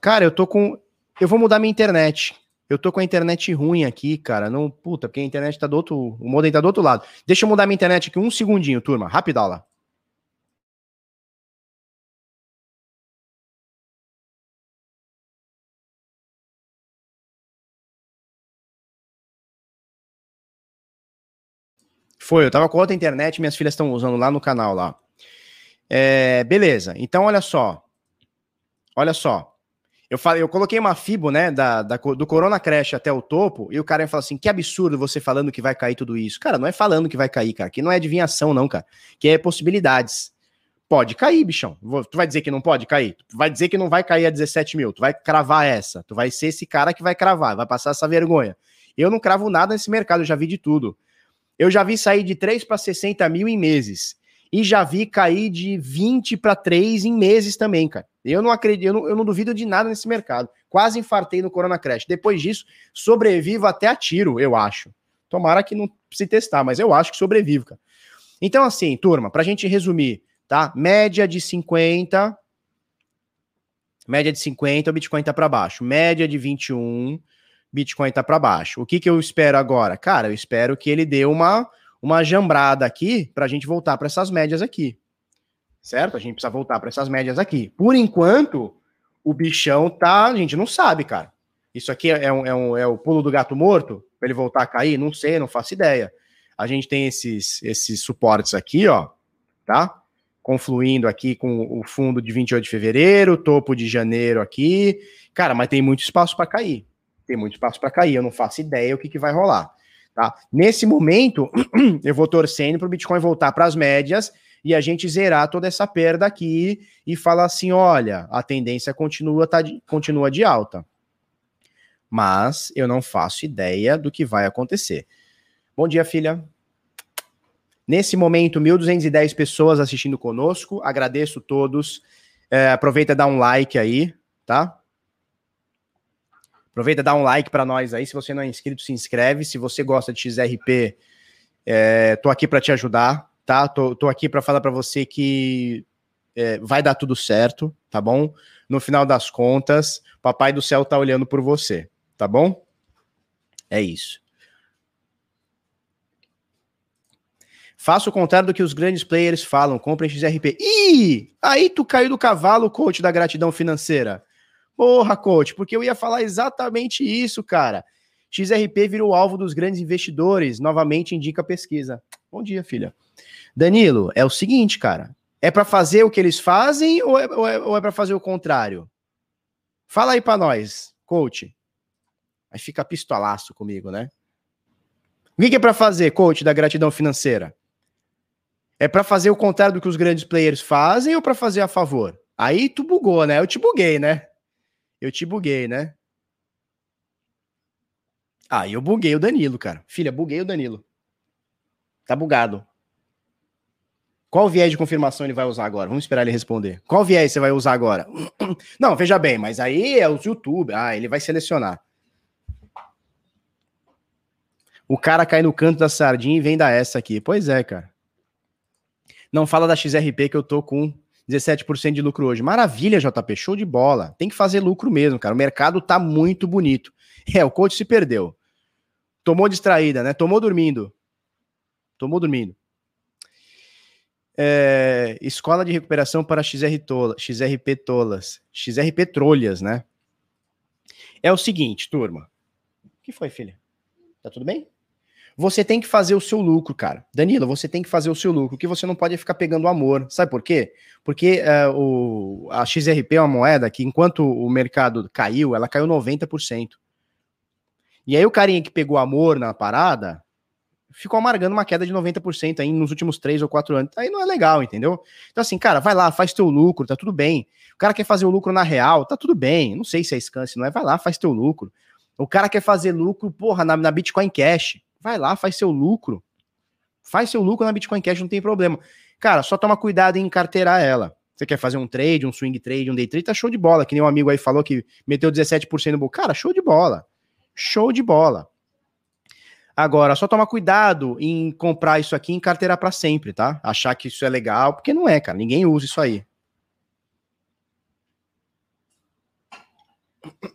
Cara, eu tô com, eu vou mudar minha internet. Eu tô com a internet ruim aqui, cara. Não, puta, porque a internet tá do outro. O modem tá do outro lado. Deixa eu mudar minha internet aqui um segundinho, turma. Rapidão Foi, eu tava com outra internet, minhas filhas estão usando lá no canal lá. É, beleza, então olha só. Olha só. Eu falei, eu coloquei uma FIBO, né, da, da, do Corona Crash até o topo, e o cara fala assim: que absurdo você falando que vai cair tudo isso. Cara, não é falando que vai cair, cara. Que não é adivinhação, não, cara. Que é possibilidades. Pode cair, bichão. Tu vai dizer que não pode cair? Tu vai dizer que não vai cair a 17 mil. Tu vai cravar essa. Tu vai ser esse cara que vai cravar, vai passar essa vergonha. Eu não cravo nada nesse mercado, eu já vi de tudo. Eu já vi sair de 3 para 60 mil em meses. E já vi cair de 20 para 3 em meses também, cara. Eu não acredito, eu não, eu não, duvido de nada nesse mercado. Quase infartei no Corona Crash. Depois disso, sobrevivo até a tiro, eu acho. Tomara que não se testar, mas eu acho que sobrevivo, cara. Então, assim, turma, pra gente resumir, tá? Média de 50. Média de 50, o Bitcoin tá para baixo. Média de 21, Bitcoin tá para baixo. O que que eu espero agora? Cara, eu espero que ele dê uma uma jambrada aqui para a gente voltar para essas médias aqui. Certo? A gente precisa voltar para essas médias aqui. Por enquanto, o bichão tá. A gente não sabe, cara. Isso aqui é, um, é, um, é o pulo do gato morto? Para ele voltar a cair? Não sei, não faço ideia. A gente tem esses, esses suportes aqui, ó, tá? Confluindo aqui com o fundo de 28 de fevereiro, topo de janeiro aqui. Cara, mas tem muito espaço para cair. Tem muito espaço para cair. Eu não faço ideia o que, que vai rolar. Tá? Nesse momento, eu vou torcendo para o Bitcoin voltar para as médias e a gente zerar toda essa perda aqui e falar assim: olha, a tendência continua, tá de, continua de alta. Mas eu não faço ideia do que vai acontecer. Bom dia, filha. Nesse momento, 1.210 pessoas assistindo conosco. Agradeço todos. É, aproveita e dá um like aí, tá? Aproveita, dá um like para nós aí. Se você não é inscrito, se inscreve. Se você gosta de XRP, é, tô aqui para te ajudar, tá? Tô, tô aqui para falar para você que é, vai dar tudo certo, tá bom? No final das contas, papai do céu tá olhando por você, tá bom? É isso. Faça o contrário do que os grandes players falam, comprem XRP. Ih, aí tu caiu do cavalo, coach da gratidão financeira. Porra, coach, porque eu ia falar exatamente isso, cara. XRP virou alvo dos grandes investidores, novamente indica a pesquisa. Bom dia, filha. Danilo, é o seguinte, cara. É para fazer o que eles fazem ou é, é, é para fazer o contrário? Fala aí para nós, coach. Aí fica pistolaço comigo, né? O que é para fazer, coach da gratidão financeira? É para fazer o contrário do que os grandes players fazem ou para fazer a favor? Aí tu bugou, né? Eu te buguei, né? Eu te buguei, né? Ah, eu buguei o Danilo, cara. Filha, buguei o Danilo. Tá bugado. Qual viés de confirmação ele vai usar agora? Vamos esperar ele responder. Qual viés você vai usar agora? Não, veja bem, mas aí é os YouTube. Ah, ele vai selecionar. O cara cai no canto da sardinha e vem dar essa aqui. Pois é, cara. Não fala da XRP que eu tô com 17% de lucro hoje. Maravilha, JP, show de bola. Tem que fazer lucro mesmo, cara. O mercado tá muito bonito. É, o coach se perdeu. Tomou distraída, né? Tomou dormindo. Tomou dormindo. É, escola de recuperação para XR tola, XRP tolas. XRP trolhas, né? É o seguinte, turma. O que foi, filha? Tá tudo bem? Você tem que fazer o seu lucro, cara. Danilo, você tem que fazer o seu lucro. Que você não pode é ficar pegando amor. Sabe por quê? Porque uh, o, a XRP é uma moeda que, enquanto o mercado caiu, ela caiu 90%. E aí o carinha que pegou amor na parada ficou amargando uma queda de 90% aí nos últimos 3 ou 4 anos. Aí não é legal, entendeu? Então, assim, cara, vai lá, faz teu lucro, tá tudo bem. O cara quer fazer o lucro na real, tá tudo bem. Não sei se é scan, se não é, vai lá, faz teu lucro. O cara quer fazer lucro, porra, na, na Bitcoin Cash. Vai lá, faz seu lucro. Faz seu lucro na Bitcoin Cash, não tem problema. Cara, só toma cuidado em encarteirar ela. Você quer fazer um trade, um swing trade, um day trade, tá show de bola. Que nem um amigo aí falou que meteu 17% no Cara, show de bola. Show de bola. Agora, só toma cuidado em comprar isso aqui em carteira para sempre, tá? Achar que isso é legal, porque não é, cara. Ninguém usa isso aí.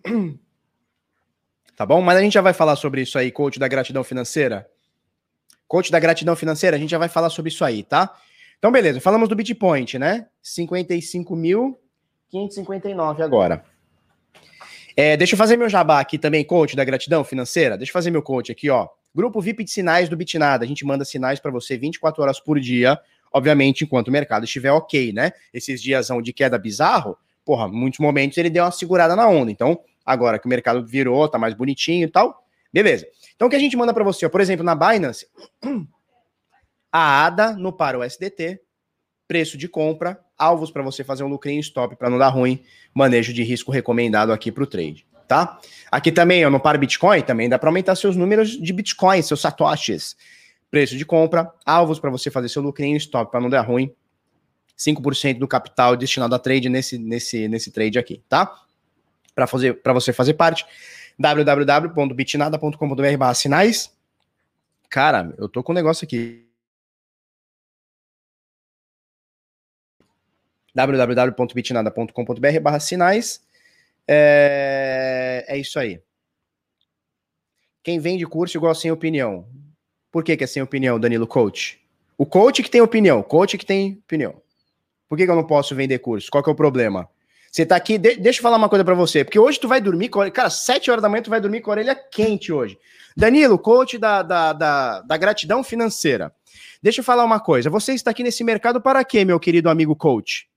Tá bom? Mas a gente já vai falar sobre isso aí, coach da gratidão financeira. Coach da gratidão financeira, a gente já vai falar sobre isso aí, tá? Então, beleza, falamos do Bitpoint, né? 55.559 agora. É, deixa eu fazer meu jabá aqui também, coach da gratidão financeira. Deixa eu fazer meu coach aqui, ó. Grupo VIP de sinais do Bitnada. A gente manda sinais para você 24 horas por dia, obviamente, enquanto o mercado estiver ok, né? Esses dias de queda bizarro, porra, muitos momentos ele deu uma segurada na onda. Então, Agora que o mercado virou, tá mais bonitinho e tal, beleza. Então o que a gente manda para você, ó, por exemplo, na Binance, a ADA no para o SDT, preço de compra, alvos para você fazer um lucrinho stop para não dar ruim, manejo de risco recomendado aqui para o trade, tá? Aqui também, ó, no para Bitcoin, também dá para aumentar seus números de Bitcoin, seus satoshis. Preço de compra, alvos para você fazer seu lucrinho stop para não dar ruim, 5% do capital destinado a trade nesse, nesse, nesse trade aqui, tá? Para fazer para você fazer parte www.bitnada.com.br sinais. Cara, eu tô com um negócio aqui. www.bitnada.com.br barra sinais. É... é isso aí. Quem vende curso igual sem opinião. Por que, que é sem opinião, Danilo Coach? O coach que tem opinião, coach que tem opinião. Por que, que eu não posso vender curso? Qual que é o problema? Você tá aqui, de, deixa eu falar uma coisa para você, porque hoje tu vai dormir com cara, 7 horas da manhã tu vai dormir com a orelha quente hoje. Danilo, coach da, da, da, da gratidão financeira. Deixa eu falar uma coisa, você está aqui nesse mercado para quê, meu querido amigo coach?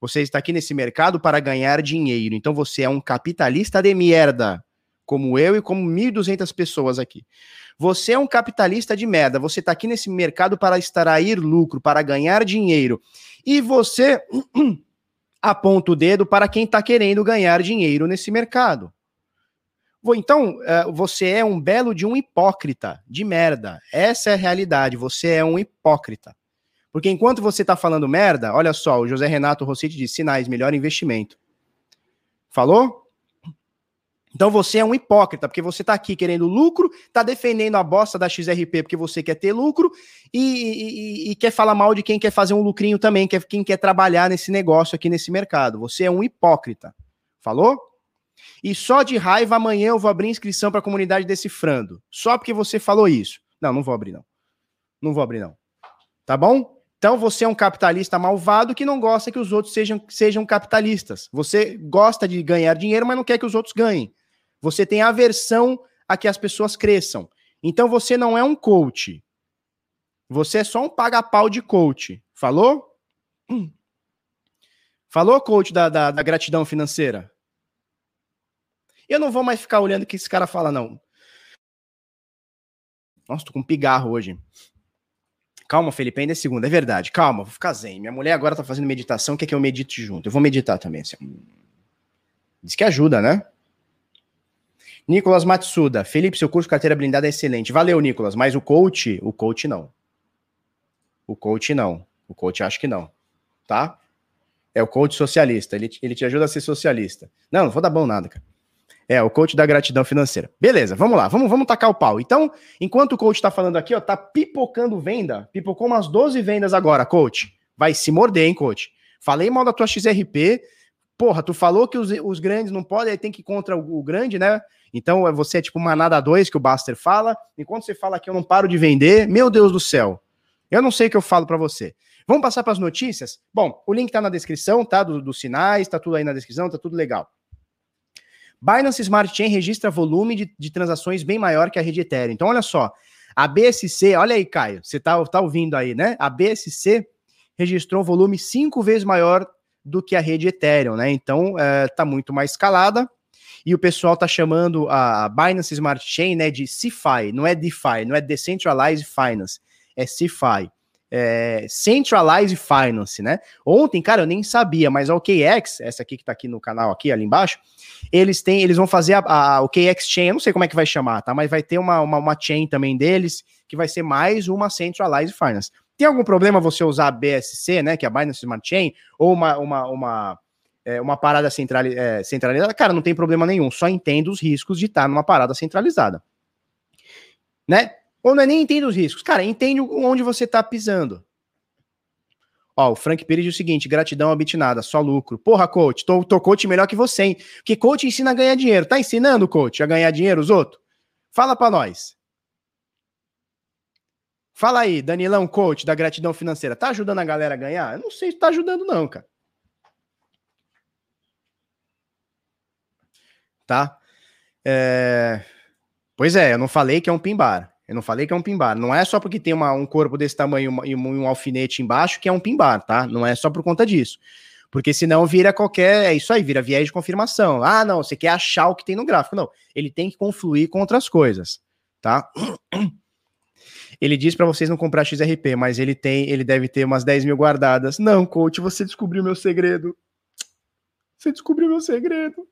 Você está aqui nesse mercado para ganhar dinheiro, então você é um capitalista de merda, como eu e como 1.200 pessoas aqui. Você é um capitalista de merda, você está aqui nesse mercado para extrair lucro, para ganhar dinheiro. E você aponta o dedo para quem está querendo ganhar dinheiro nesse mercado. Então, é, você é um belo de um hipócrita, de merda. Essa é a realidade, você é um hipócrita. Porque enquanto você está falando merda, olha só, o José Renato Rossetti diz, sinais, melhor investimento. Falou? Então você é um hipócrita, porque você está aqui querendo lucro, está defendendo a bosta da XRP porque você quer ter lucro e, e, e, quer falar mal de quem quer fazer um lucrinho também, quem quer trabalhar nesse negócio aqui nesse mercado. Você é um hipócrita. Falou? E só de raiva amanhã eu vou abrir inscrição para a comunidade decifrando. Só porque você falou isso. Não, não vou abrir não. Não vou abrir, não. Tá bom? Então você é um capitalista malvado que não gosta que os outros sejam, sejam capitalistas. Você gosta de ganhar dinheiro, mas não quer que os outros ganhem. Você tem aversão a que as pessoas cresçam. Então você não é um coach. Você é só um paga-pau de coach. Falou? Hum. Falou, coach da, da, da, gratidão financeira? Eu não vou mais ficar olhando o que esse cara fala, não. Nossa, tô com pigarro hoje. Calma, Felipe, ainda é segunda. É verdade, calma, vou ficar zen. Minha mulher agora tá fazendo meditação, quer que eu medite junto. Eu vou meditar também. Assim. Diz que ajuda, né? Nicolas Matsuda. Felipe, seu curso carteira blindada é excelente. Valeu, Nicolas. Mas o coach, o coach não. O coach não. O coach acho que não. Tá? É o coach socialista. Ele, ele te ajuda a ser socialista. Não, não vou dar bom nada, cara. É, o coach da gratidão financeira. Beleza, vamos lá, vamos, vamos tacar o pau. Então, enquanto o coach tá falando aqui, ó, tá pipocando venda, pipocou umas 12 vendas agora, coach. Vai se morder, hein, coach? Falei mal da tua XRP, porra, tu falou que os, os grandes não podem, aí tem que ir contra o, o grande, né? Então, é você é tipo uma nada dois que o Baster fala. Enquanto você fala que eu não paro de vender, meu Deus do céu. Eu não sei o que eu falo para você. Vamos passar para as notícias? Bom, o link tá na descrição, tá? Dos do sinais, tá tudo aí na descrição, tá tudo legal. Binance Smart Chain registra volume de, de transações bem maior que a rede Ethereum. Então, olha só, a BSC, olha aí, Caio, você tá, tá ouvindo aí, né? A BSC registrou um volume cinco vezes maior do que a rede Ethereum, né? Então, é, tá muito mais escalada. E o pessoal tá chamando a Binance Smart Chain, né, de CeFi, não é DeFi, não é Decentralized Finance, é CeFi é, Centralized Finance, né? Ontem, cara, eu nem sabia, mas a OKX, essa aqui que tá aqui no canal, aqui ali embaixo, eles têm, eles vão fazer a, a OKX Chain, eu não sei como é que vai chamar, tá? Mas vai ter uma, uma, uma chain também deles, que vai ser mais uma Centralized Finance. Tem algum problema você usar a BSC, né, que é a Binance Smart Chain, ou uma, uma, uma, é, uma parada centrali é, centralizada? Cara, não tem problema nenhum, só entenda os riscos de estar numa parada centralizada. Né? Ou não é nem entende os riscos. Cara, entende onde você tá pisando. Ó, o Frank Pires diz o seguinte: gratidão a bitnada, só lucro. Porra, coach, tô, tô coach melhor que você, hein? Porque coach ensina a ganhar dinheiro. Tá ensinando, coach, a ganhar dinheiro os outros? Fala pra nós. Fala aí, Danilão, coach da gratidão financeira. Tá ajudando a galera a ganhar? Eu não sei se tá ajudando, não, cara. Tá? É... Pois é, eu não falei que é um pimbar. Eu não falei que é um pimbar. Não é só porque tem uma, um corpo desse tamanho e um, um alfinete embaixo que é um pimbar, tá? Não é só por conta disso. Porque senão vira qualquer. É isso aí, vira viés de confirmação. Ah, não, você quer achar o que tem no gráfico. Não, ele tem que confluir com outras coisas, tá? Ele diz para vocês não comprar XRP, mas ele tem, ele deve ter umas 10 mil guardadas. Não, coach, você descobriu meu segredo. Você descobriu meu segredo.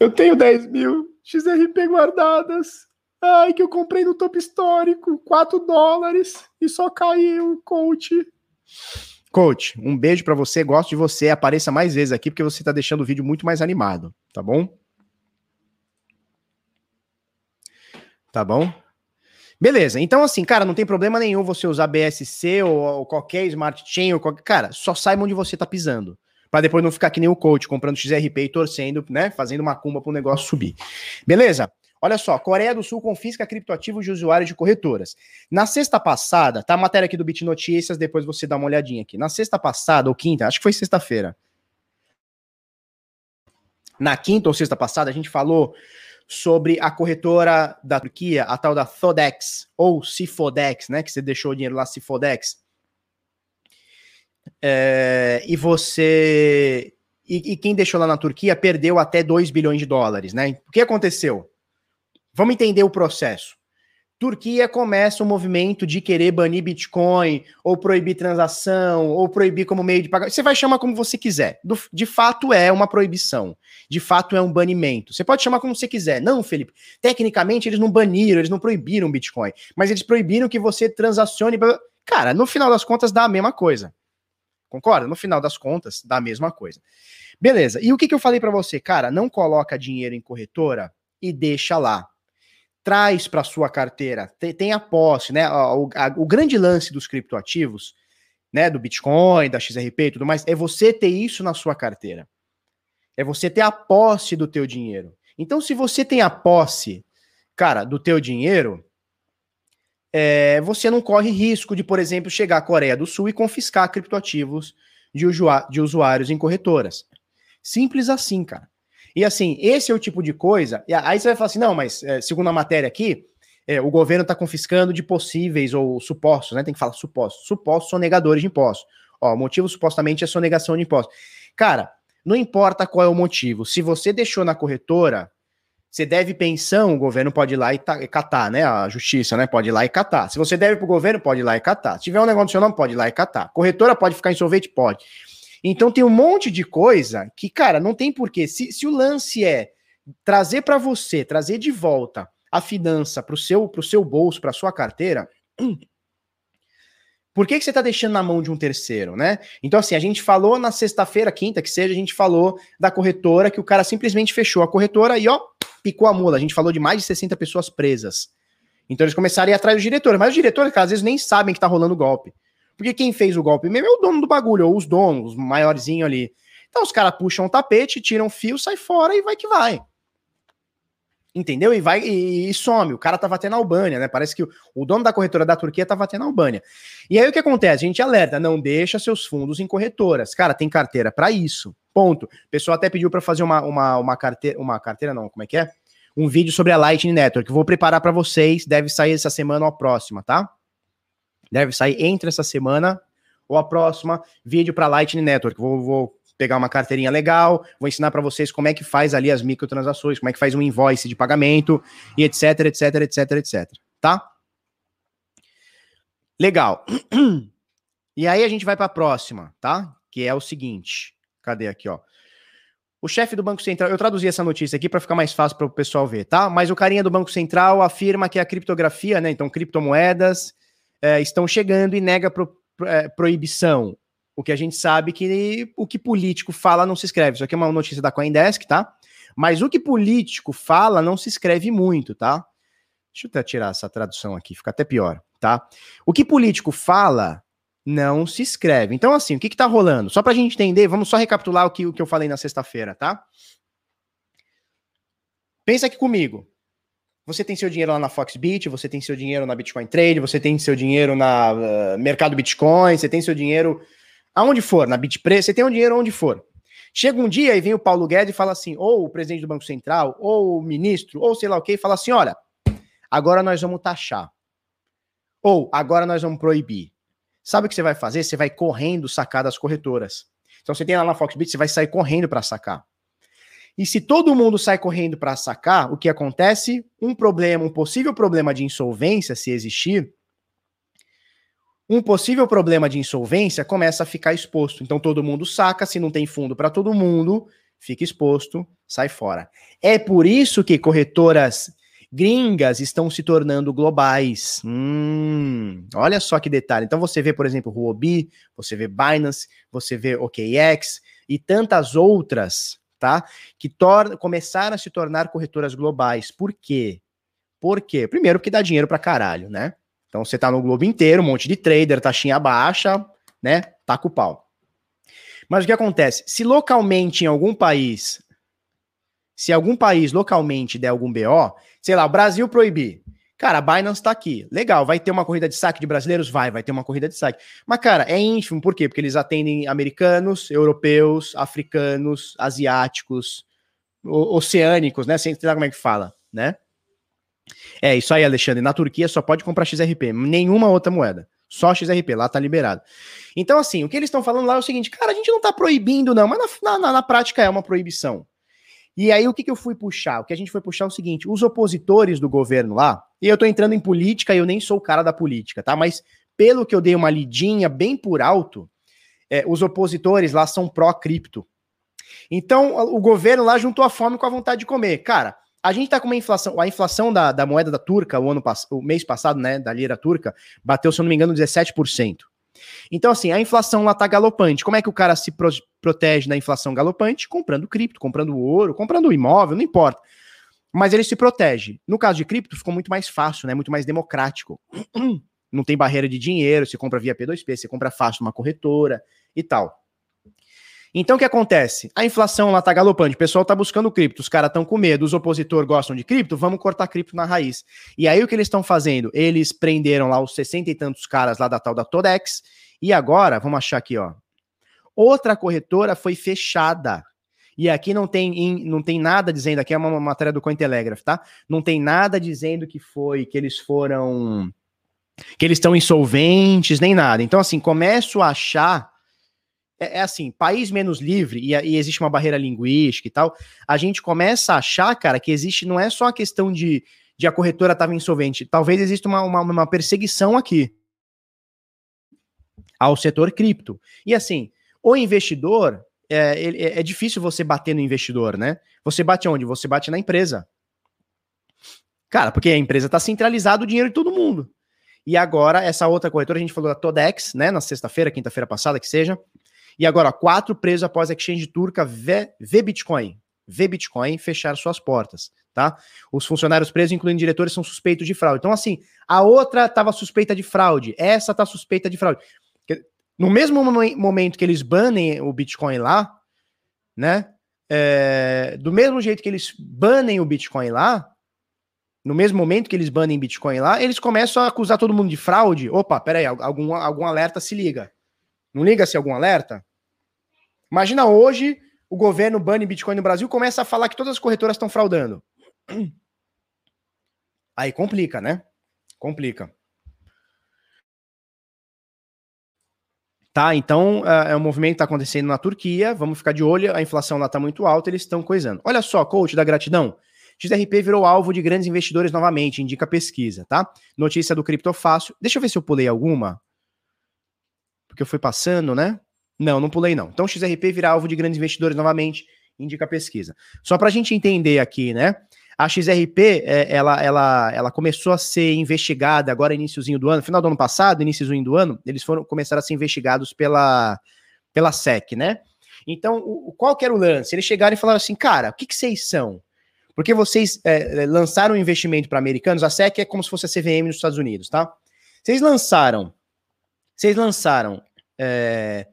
Eu tenho 10 mil XRP guardadas. Ai, que eu comprei no topo histórico, 4 dólares e só caiu, coach. Coach, um beijo para você, gosto de você, apareça mais vezes aqui porque você tá deixando o vídeo muito mais animado, tá bom? Tá bom? Beleza, então assim, cara, não tem problema nenhum você usar BSC ou, ou qualquer Smart Chain ou qualquer. Cara, só saiba onde você tá pisando. Pra depois não ficar que nem o coach, comprando XRP e torcendo, né? Fazendo uma cumba pro negócio subir. Beleza? Olha só, Coreia do Sul confisca criptoativos de usuários de corretoras. Na sexta passada, tá a matéria aqui do Bit Notícias, depois você dá uma olhadinha aqui. Na sexta passada, ou quinta, acho que foi sexta-feira. Na quinta ou sexta passada, a gente falou sobre a corretora da Turquia, a tal da Thodex, ou Cifodex, né? Que você deixou o dinheiro lá, Cifodex. É, e você. E, e, quem deixou lá na Turquia perdeu até 2 bilhões de dólares, né? O que aconteceu? Vamos entender o processo. Turquia começa um movimento de querer banir Bitcoin, ou proibir transação, ou proibir como meio de pagar. Você vai chamar como você quiser. De fato é uma proibição. De fato é um banimento. Você pode chamar como você quiser. Não, Felipe. Tecnicamente eles não baniram, eles não proibiram Bitcoin. Mas eles proibiram que você transacione. Cara, no final das contas dá a mesma coisa. Concorda? No final das contas dá a mesma coisa. Beleza. E o que, que eu falei para você? Cara, não coloca dinheiro em corretora e deixa lá traz para sua carteira, tem, tem, a posse, né? O, a, o grande lance dos criptoativos, né? Do Bitcoin, da XRP e tudo mais, é você ter isso na sua carteira. É você ter a posse do teu dinheiro. Então, se você tem a posse, cara, do teu dinheiro, é, você não corre risco de, por exemplo, chegar à Coreia do Sul e confiscar criptoativos de, de usuários em corretoras. Simples assim, cara. E assim, esse é o tipo de coisa. E aí você vai falar assim: não, mas é, segundo a matéria aqui, é, o governo está confiscando de possíveis ou supostos, né? Tem que falar supostos. Supostos são negadores de impostos. Ó, o motivo supostamente é sonegação de impostos. Cara, não importa qual é o motivo. Se você deixou na corretora, você deve pensão, o governo pode ir lá e, catar, né? A justiça, né? Pode ir lá e catar. Se você deve para o governo, pode ir lá e catar. Se tiver um negócio no seu nome, pode ir lá e catar. Corretora pode ficar insolvente? Pode. Então tem um monte de coisa que, cara, não tem porquê. Se, se o lance é trazer para você, trazer de volta a finança para o seu, seu bolso, para sua carteira, por que, que você está deixando na mão de um terceiro, né? Então, assim, a gente falou na sexta-feira, quinta, que seja, a gente falou da corretora, que o cara simplesmente fechou a corretora e, ó, picou a mula. A gente falou de mais de 60 pessoas presas. Então eles começaram a ir atrás dos diretores, mas os diretores, cara, às vezes nem sabem que tá rolando golpe. Porque quem fez o golpe mesmo é o dono do bagulho, ou os donos, os maiorzinhos ali. Então os caras puxam o tapete, tiram o fio, sai fora e vai que vai. Entendeu? E vai e, e, some. O cara tava até na Albânia, né? Parece que o, o, dono da corretora da Turquia tava até na Albânia. E aí o que acontece? A gente alerta, não deixa seus fundos em corretoras. Cara, tem carteira para isso. Ponto. O pessoal até pediu para fazer uma, uma, uma carteira, uma carteira não, como é que é? Um vídeo sobre a Lightning Network. Vou preparar para vocês, deve sair essa semana ou a próxima, tá? Deve sair entre essa semana ou a próxima vídeo para Lightning Network. Vou, vou pegar uma carteirinha legal, vou ensinar para vocês como é que faz ali as microtransações, como é que faz um invoice de pagamento e etc, etc, etc, etc, tá? Legal. E aí a gente vai para a próxima, tá? Que é o seguinte. Cadê aqui, ó? O chefe do Banco Central, eu traduzi essa notícia aqui para ficar mais fácil para o pessoal ver, tá? Mas o carinha do Banco Central afirma que a criptografia, né? Então, criptomoedas é, estão chegando e nega pro, é, proibição. O que a gente sabe que o que político fala não se escreve. Isso aqui é uma notícia da Coindesk, tá? Mas o que político fala não se escreve muito, tá? Deixa eu até tirar essa tradução aqui, fica até pior, tá? O que político fala não se escreve. Então, assim, o que, que tá rolando? Só pra gente entender, vamos só recapitular o que, o que eu falei na sexta-feira, tá? Pensa aqui comigo. Você tem seu dinheiro lá na Foxbit, você tem seu dinheiro na Bitcoin Trade, você tem seu dinheiro na uh, Mercado Bitcoin, você tem seu dinheiro aonde for, na Bitpre, você tem o um dinheiro onde for. Chega um dia e vem o Paulo Guedes e fala assim, ou o presidente do Banco Central, ou o ministro, ou sei lá o que, e fala assim: olha, agora nós vamos taxar. Ou agora nós vamos proibir. Sabe o que você vai fazer? Você vai correndo sacar das corretoras. Então você tem lá na Foxbit, você vai sair correndo para sacar. E se todo mundo sai correndo para sacar, o que acontece? Um problema, um possível problema de insolvência, se existir, um possível problema de insolvência começa a ficar exposto. Então todo mundo saca, se não tem fundo para todo mundo, fica exposto, sai fora. É por isso que corretoras gringas estão se tornando globais. Hum, olha só que detalhe. Então você vê, por exemplo, Huobi, você vê Binance, você vê OKX e tantas outras, tá? Que começaram a se tornar corretoras globais. Por quê? Por quê? Primeiro, porque dá dinheiro para caralho, né? Então você tá no globo inteiro, um monte de trader, taxinha baixa, né? Tá com o pau. Mas o que acontece? Se localmente em algum país, se algum país localmente der algum BO, sei lá, o Brasil proibir. Cara, a Binance tá aqui. Legal, vai ter uma corrida de saque de brasileiros? Vai, vai ter uma corrida de saque. Mas, cara, é ínfimo, por quê? Porque eles atendem americanos, europeus, africanos, asiáticos, oceânicos, né? Você entender como é que fala, né? É isso aí, Alexandre. Na Turquia só pode comprar XRP, nenhuma outra moeda. Só XRP, lá tá liberado. Então, assim, o que eles estão falando lá é o seguinte, cara, a gente não tá proibindo, não, mas na, na, na prática é uma proibição. E aí, o que, que eu fui puxar? O que a gente foi puxar é o seguinte: os opositores do governo lá, e eu tô entrando em política, e eu nem sou o cara da política, tá? Mas pelo que eu dei uma lidinha bem por alto, é, os opositores lá são pró-cripto. Então, o governo lá juntou a fome com a vontade de comer. Cara, a gente tá com uma inflação, a inflação da, da moeda da turca, o ano o mês passado, né, da lira turca, bateu, se eu não me engano, 17%. Então, assim, a inflação lá tá galopante. Como é que o cara se pro protege da inflação galopante? Comprando cripto, comprando ouro, comprando imóvel, não importa. Mas ele se protege. No caso de cripto, ficou muito mais fácil, né? Muito mais democrático. Não tem barreira de dinheiro, você compra via P2P, você compra fácil uma corretora e tal. Então o que acontece? A inflação lá tá galopante, o pessoal tá buscando cripto, os caras estão com medo, os opositores gostam de cripto, vamos cortar cripto na raiz. E aí o que eles estão fazendo? Eles prenderam lá os 60 e tantos caras lá da tal da Todex, e agora, vamos achar aqui, ó. Outra corretora foi fechada. E aqui não tem, não tem nada dizendo, aqui é uma matéria do Cointelegraph, tá? Não tem nada dizendo que foi, que eles foram, que eles estão insolventes, nem nada. Então, assim, começo a achar é, é, assim, país menos livre, e, e, existe uma barreira linguística e tal, a gente começa a achar, cara, que existe, não é só a questão de, de a corretora estava insolvente, talvez exista uma, uma, uma, perseguição aqui ao setor cripto. E assim, o investidor, é, é, é difícil você bater no investidor, né? Você bate onde? Você bate na empresa. Cara, porque a empresa está centralizada o dinheiro de todo mundo. E agora, essa outra corretora, a gente falou da Todex, né? Na sexta-feira, quinta-feira passada, que seja. E agora, quatro presos após a exchange turca V, v Bitcoin. V Bitcoin fechar suas portas, tá? Os funcionários presos, incluindo diretores, são suspeitos de fraude. Então, assim, a outra estava suspeita de fraude, essa está suspeita de fraude. No mesmo momento que eles banem o Bitcoin lá, né? É, do mesmo jeito que eles banem o Bitcoin lá, no mesmo momento que eles banem Bitcoin lá, eles começam a acusar todo mundo de fraude. Opa, peraí, algum, algum alerta se liga. Não liga-se algum alerta? Imagina hoje o governo bane Bitcoin no Brasil começa a falar que todas as corretoras estão fraudando. Aí complica, né? Complica. Tá, então uh, é um movimento que está acontecendo na Turquia. Vamos ficar de olho. A inflação lá está muito alta, eles estão coisando. Olha só, coach da gratidão. XRP virou alvo de grandes investidores novamente, indica pesquisa, tá? Notícia do Criptofácil. Deixa eu ver se eu pulei alguma porque eu fui passando, né? Não, não pulei não. Então XRP virá alvo de grandes investidores novamente, indica a pesquisa. Só para a gente entender aqui, né? A XRP, é, ela, ela, ela começou a ser investigada agora iníciozinho do ano, final do ano passado, iníciozinho do ano, eles foram começaram a ser investigados pela, pela SEC, né? Então, o, qual que era o lance? Eles chegaram e falaram assim, cara, o que, que vocês são? Porque vocês é, lançaram um investimento para americanos, a SEC é como se fosse a CVM nos Estados Unidos, tá? Vocês lançaram vocês lançaram é,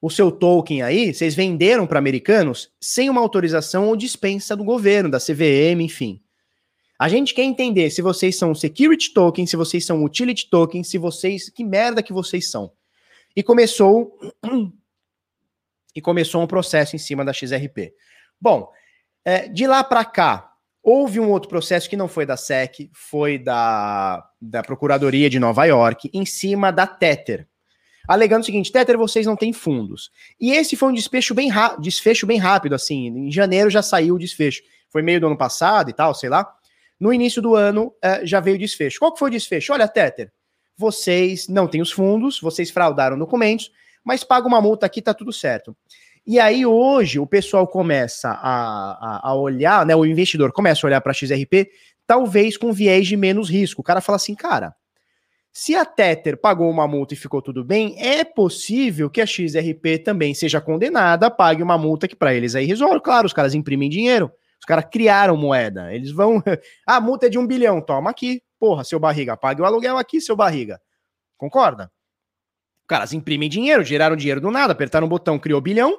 o seu token aí, vocês venderam para americanos sem uma autorização ou dispensa do governo, da CVM, enfim. A gente quer entender se vocês são security token, se vocês são utility token, se vocês. Que merda que vocês são. E começou. E começou um processo em cima da XRP. Bom, é, de lá para cá, houve um outro processo que não foi da SEC, foi da, da Procuradoria de Nova York, em cima da Tether alegando o seguinte: Tether, vocês não têm fundos. E esse foi um desfecho bem, desfecho bem rápido, assim. Em janeiro já saiu o desfecho. Foi meio do ano passado e tal, sei lá. No início do ano uh, já veio o desfecho. Qual que foi o desfecho? Olha, Tether, vocês não têm os fundos, vocês fraudaram documentos, mas paga uma multa aqui, tá tudo certo. E aí hoje o pessoal começa a, a, a olhar, né? O investidor começa a olhar para XRP, talvez com viés de menos risco. O cara fala assim, cara, se a Tether pagou uma multa e ficou tudo bem, é possível que a XRP também seja condenada, pague uma multa que para eles é irrisório. Claro, os caras imprimem dinheiro, os caras criaram moeda. Eles vão. Ah, a multa é de um bilhão, toma aqui. Porra, seu barriga, pague o aluguel aqui, seu barriga. Concorda? Os caras imprimem dinheiro, geraram dinheiro do nada, apertaram um botão, criou bilhão,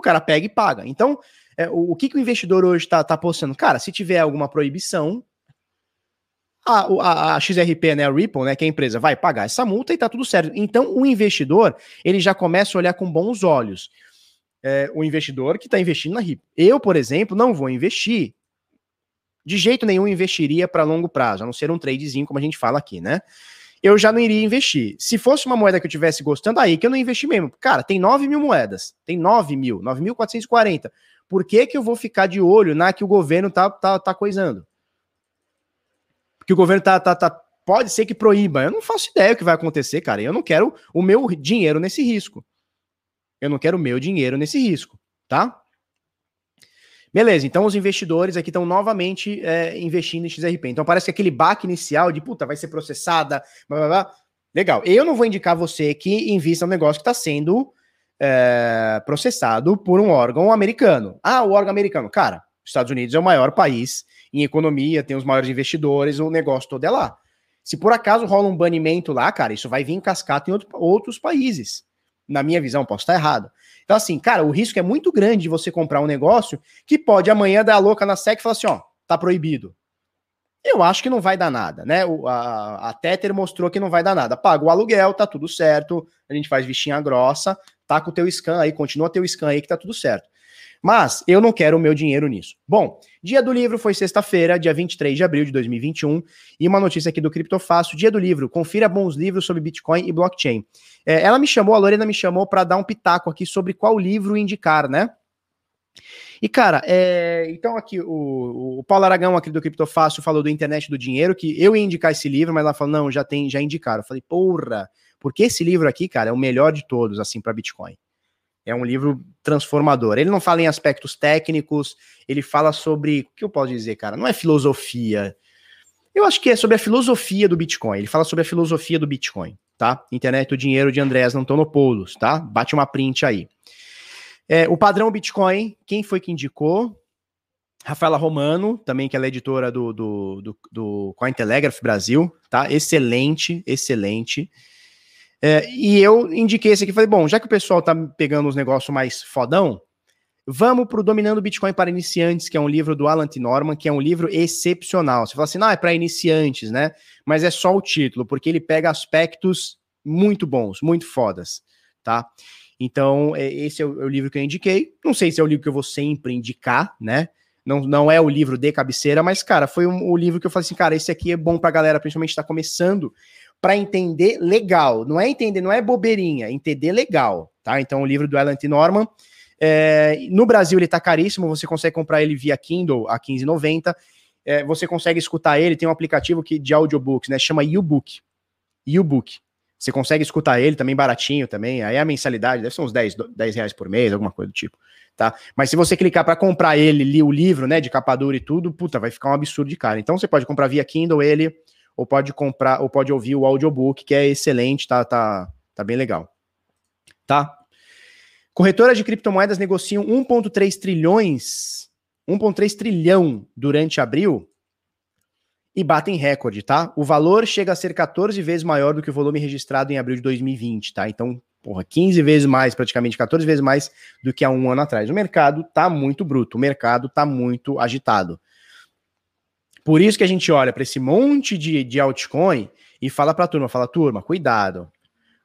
o cara pega e paga. Então, é, o, o, que, que o investidor hoje está tá postando? Cara, se tiver alguma proibição, a, a, a, XRP, né, a Ripple, né, que é a empresa, vai pagar essa multa e tá tudo certo. Então, o investidor, ele já começa a olhar com bons olhos. É, o investidor que está investindo na Ripple. Eu, por exemplo, não vou investir. De jeito nenhum investiria para longo prazo, a não ser um tradezinho, como a gente fala aqui, né? Eu já não iria investir. Se fosse uma moeda que eu tivesse gostando, aí que eu não investi mesmo. Cara, tem 9 mil moedas. Tem 9 mil, 9.440. Por que, que eu vou ficar de olho na que o governo tá, tá, tá coisando? que o governo tá, tá, tá, pode ser que proíba. Eu não faço ideia o que vai acontecer, cara. Eu não quero o meu dinheiro nesse risco. Eu não quero o meu dinheiro nesse risco, tá? Beleza, então os investidores aqui estão novamente é, investindo em XRP. Então parece que aquele baque inicial de puta, vai ser processada, blá, blá, blá. Legal. Eu não vou indicar você que invista no negócio que está sendo é, processado por um órgão americano. Ah, o órgão americano. Cara, Estados Unidos é o maior país em economia, tem os maiores investidores, o negócio todo é lá. Se por acaso rola um banimento lá, cara, isso vai vir em cascata em outro, outros países. Na minha visão, posso estar errado. Então, assim, cara, o risco é muito grande de você comprar um negócio que pode amanhã dar a louca na SEC e falar assim: ó, tá proibido. Eu acho que não vai dar nada, né? O, a, a Tether mostrou que não vai dar nada. Paga o aluguel, tá tudo certo. A gente faz vichinha grossa, tá com o teu scan aí, continua teu scan aí que tá tudo certo. Mas eu não quero o meu dinheiro nisso. Bom, dia do livro foi sexta-feira, dia 23 de abril de 2021, e uma notícia aqui do Criptofácil, dia do livro, confira bons livros sobre Bitcoin e blockchain. É, ela me chamou, a Lorena me chamou para dar um pitaco aqui sobre qual livro indicar, né? E, cara, é, então aqui o, o Paulo Aragão aqui do Criptofácil falou do Internet do Dinheiro, que eu ia indicar esse livro, mas ela falou, não, já tem, já indicaram. Eu falei, porra, porque esse livro aqui, cara, é o melhor de todos, assim, para Bitcoin. É um livro transformador. Ele não fala em aspectos técnicos, ele fala sobre. O que eu posso dizer, cara? Não é filosofia. Eu acho que é sobre a filosofia do Bitcoin. Ele fala sobre a filosofia do Bitcoin, tá? Internet do dinheiro de Andrés Antonopoulos, tá? Bate uma print aí. É, o padrão Bitcoin, quem foi que indicou? Rafaela Romano, também que ela é editora do, do, do, do Cointelegraph Brasil, tá? Excelente, excelente. É, e eu indiquei esse aqui, falei, bom, já que o pessoal tá pegando os negócios mais fodão, vamos pro Dominando Bitcoin para Iniciantes, que é um livro do Alan T. Norman, que é um livro excepcional. Você fala assim, não, é para iniciantes, né? Mas é só o título, porque ele pega aspectos muito bons, muito fodas, tá? Então, é, esse é o, é o livro que eu indiquei. Não sei se é o livro que eu vou sempre indicar, né? Não, não é o livro de cabeceira, mas, cara, foi um, o livro que eu falei assim, cara, esse aqui é bom pra galera, principalmente está começando, para entender legal. Não é entender, não é bobeirinha, é entender legal, tá? Então, o livro do Alan T. Norman. É, no Brasil ele tá caríssimo, você consegue comprar ele via Kindle a 15,90. É, você consegue escutar ele, tem um aplicativo que, de audiobooks, né? Chama YouBook. YouBook. Você consegue escutar ele também baratinho também. Aí a mensalidade deve ser uns 10, 10 reais por mês, alguma coisa do tipo. Tá? Mas se você clicar para comprar ele, li o livro, né, de capa dura e tudo, puta, vai ficar um absurdo de cara. Então você pode comprar via Kindle ele ou pode comprar, ou pode ouvir o audiobook, que é excelente, tá, tá, tá bem legal. Tá? Corretoras de criptomoedas negociam 1,3 trilhões, 1,3 trilhão durante abril e batem recorde, tá? O valor chega a ser 14 vezes maior do que o volume registrado em abril de 2020, tá? Então, porra, 15 vezes mais, praticamente 14 vezes mais do que há um ano atrás. O mercado tá muito bruto, o mercado tá muito agitado. Por isso que a gente olha para esse monte de, de altcoin e fala para a turma, fala, turma, cuidado.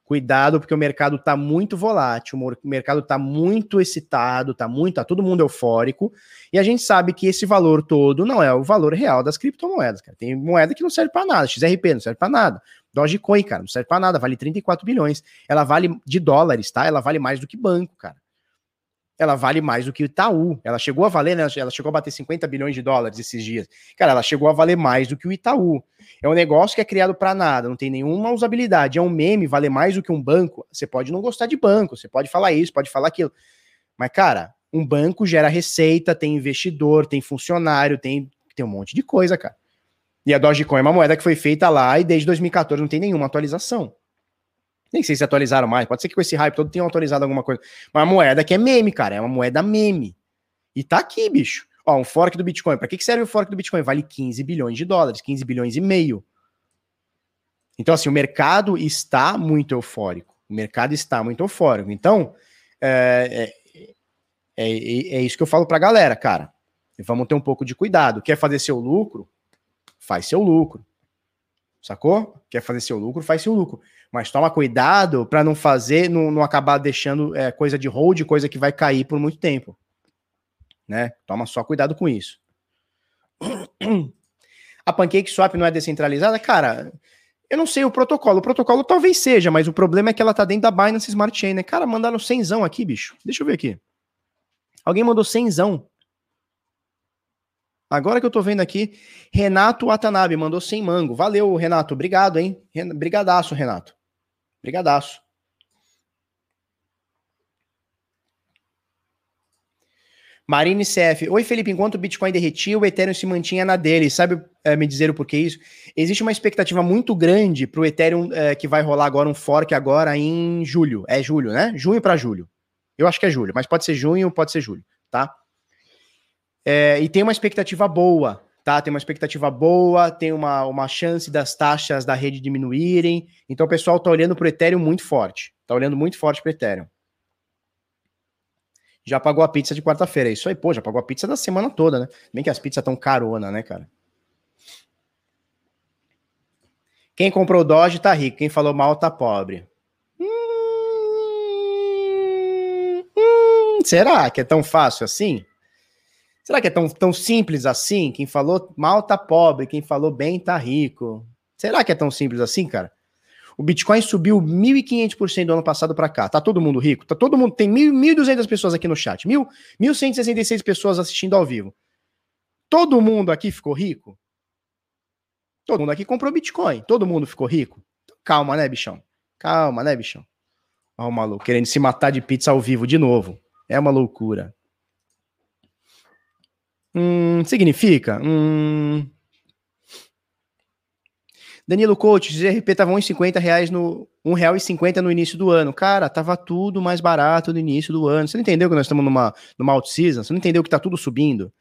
Cuidado, porque o mercado está muito volátil, o mercado está muito excitado, está muito, tá todo mundo eufórico, e a gente sabe que esse valor todo não é o valor real das criptomoedas, cara. Tem moeda que não serve para nada, XRP não serve para nada. Dogecoin, cara, não serve para nada, vale 34 bilhões. Ela vale de dólares, tá? Ela vale mais do que banco, cara ela vale mais do que o Itaú. Ela chegou a valer, né? Ela chegou a bater 50 bilhões de dólares esses dias. Cara, ela chegou a valer mais do que o Itaú. É um negócio que é criado para nada, não tem nenhuma usabilidade. É um meme, vale mais do que um banco. Você pode não gostar de banco, você pode falar isso, pode falar aquilo. Mas, cara, um banco gera receita, tem investidor, tem funcionário, tem, tem um monte de coisa, cara. E a Dogecoin é uma moeda que foi feita lá e desde 2014 não tem nenhuma atualização. Nem sei se atualizaram mais. Pode ser que com esse hype todo tenham atualizado alguma coisa. Mas a moeda que é meme, cara. É uma moeda meme. E tá aqui, bicho. Ó, um fork do Bitcoin. Para que, que serve o fork do Bitcoin? Vale 15 bilhões de dólares, 15 bilhões e meio. Então, assim, o mercado está muito eufórico. O mercado está muito eufórico. Então, é, é, é, é isso que eu falo pra galera, cara. Vamos ter um pouco de cuidado. Quer fazer seu lucro? Faz seu lucro. Sacou? Quer fazer seu lucro? Faz seu lucro. Mas toma cuidado para não fazer, não, não acabar deixando é, coisa de hold, coisa que vai cair por muito tempo. Né? Toma só cuidado com isso. A Pancake Swap não é descentralizada? Cara, eu não sei o protocolo. O protocolo talvez seja, mas o problema é que ela tá dentro da Binance Smart Chain, né? Cara, mandaram 100 aqui, bicho. Deixa eu ver aqui. Alguém mandou 100 Agora que eu tô vendo aqui, Renato Watanabe mandou 100 mango. Valeu, Renato. Obrigado, hein? Brigadaço, Renato. Brigadaço. Marine CF. Oi, Felipe. Enquanto o Bitcoin derretia, o Ethereum se mantinha na dele. Sabe é, me dizer o porquê isso? Existe uma expectativa muito grande para o Ethereum é, que vai rolar agora um fork agora em julho. É julho, né? Junho para julho. Eu acho que é julho, mas pode ser junho, pode ser julho, tá? É, e tem uma expectativa boa, tá? Tem uma expectativa boa, tem uma, uma chance das taxas da rede diminuírem. Então o pessoal tá olhando para o Ethereum muito forte, Tá olhando muito forte para Ethereum. Já pagou a pizza de quarta-feira. É isso aí, pô, já pagou a pizza da semana toda, né? Bem que as pizzas tão carona, né, cara? Quem comprou Doge tá rico, quem falou mal tá pobre. Hum, hum, será que é tão fácil assim? Será que é tão, tão simples assim? Quem falou mal tá pobre, quem falou bem tá rico. Será que é tão simples assim, cara? O Bitcoin subiu 1.500% do ano passado para cá. Tá todo mundo rico? Tá todo mundo. Tem 1.200 pessoas aqui no chat. 1.166 pessoas assistindo ao vivo. Todo mundo aqui ficou rico? Todo mundo aqui comprou Bitcoin. Todo mundo ficou rico? Calma, né, bichão? Calma, né, bichão? Olha o maluco querendo se matar de pizza ao vivo de novo. É uma loucura. Hum, significa? Hum, Danilo Coach, GRP tava 1,50 reais no R$1,50 no início do ano. Cara, tava tudo mais barato no início do ano. Você não entendeu que nós estamos numa, numa out-season? Você não entendeu que tá tudo subindo?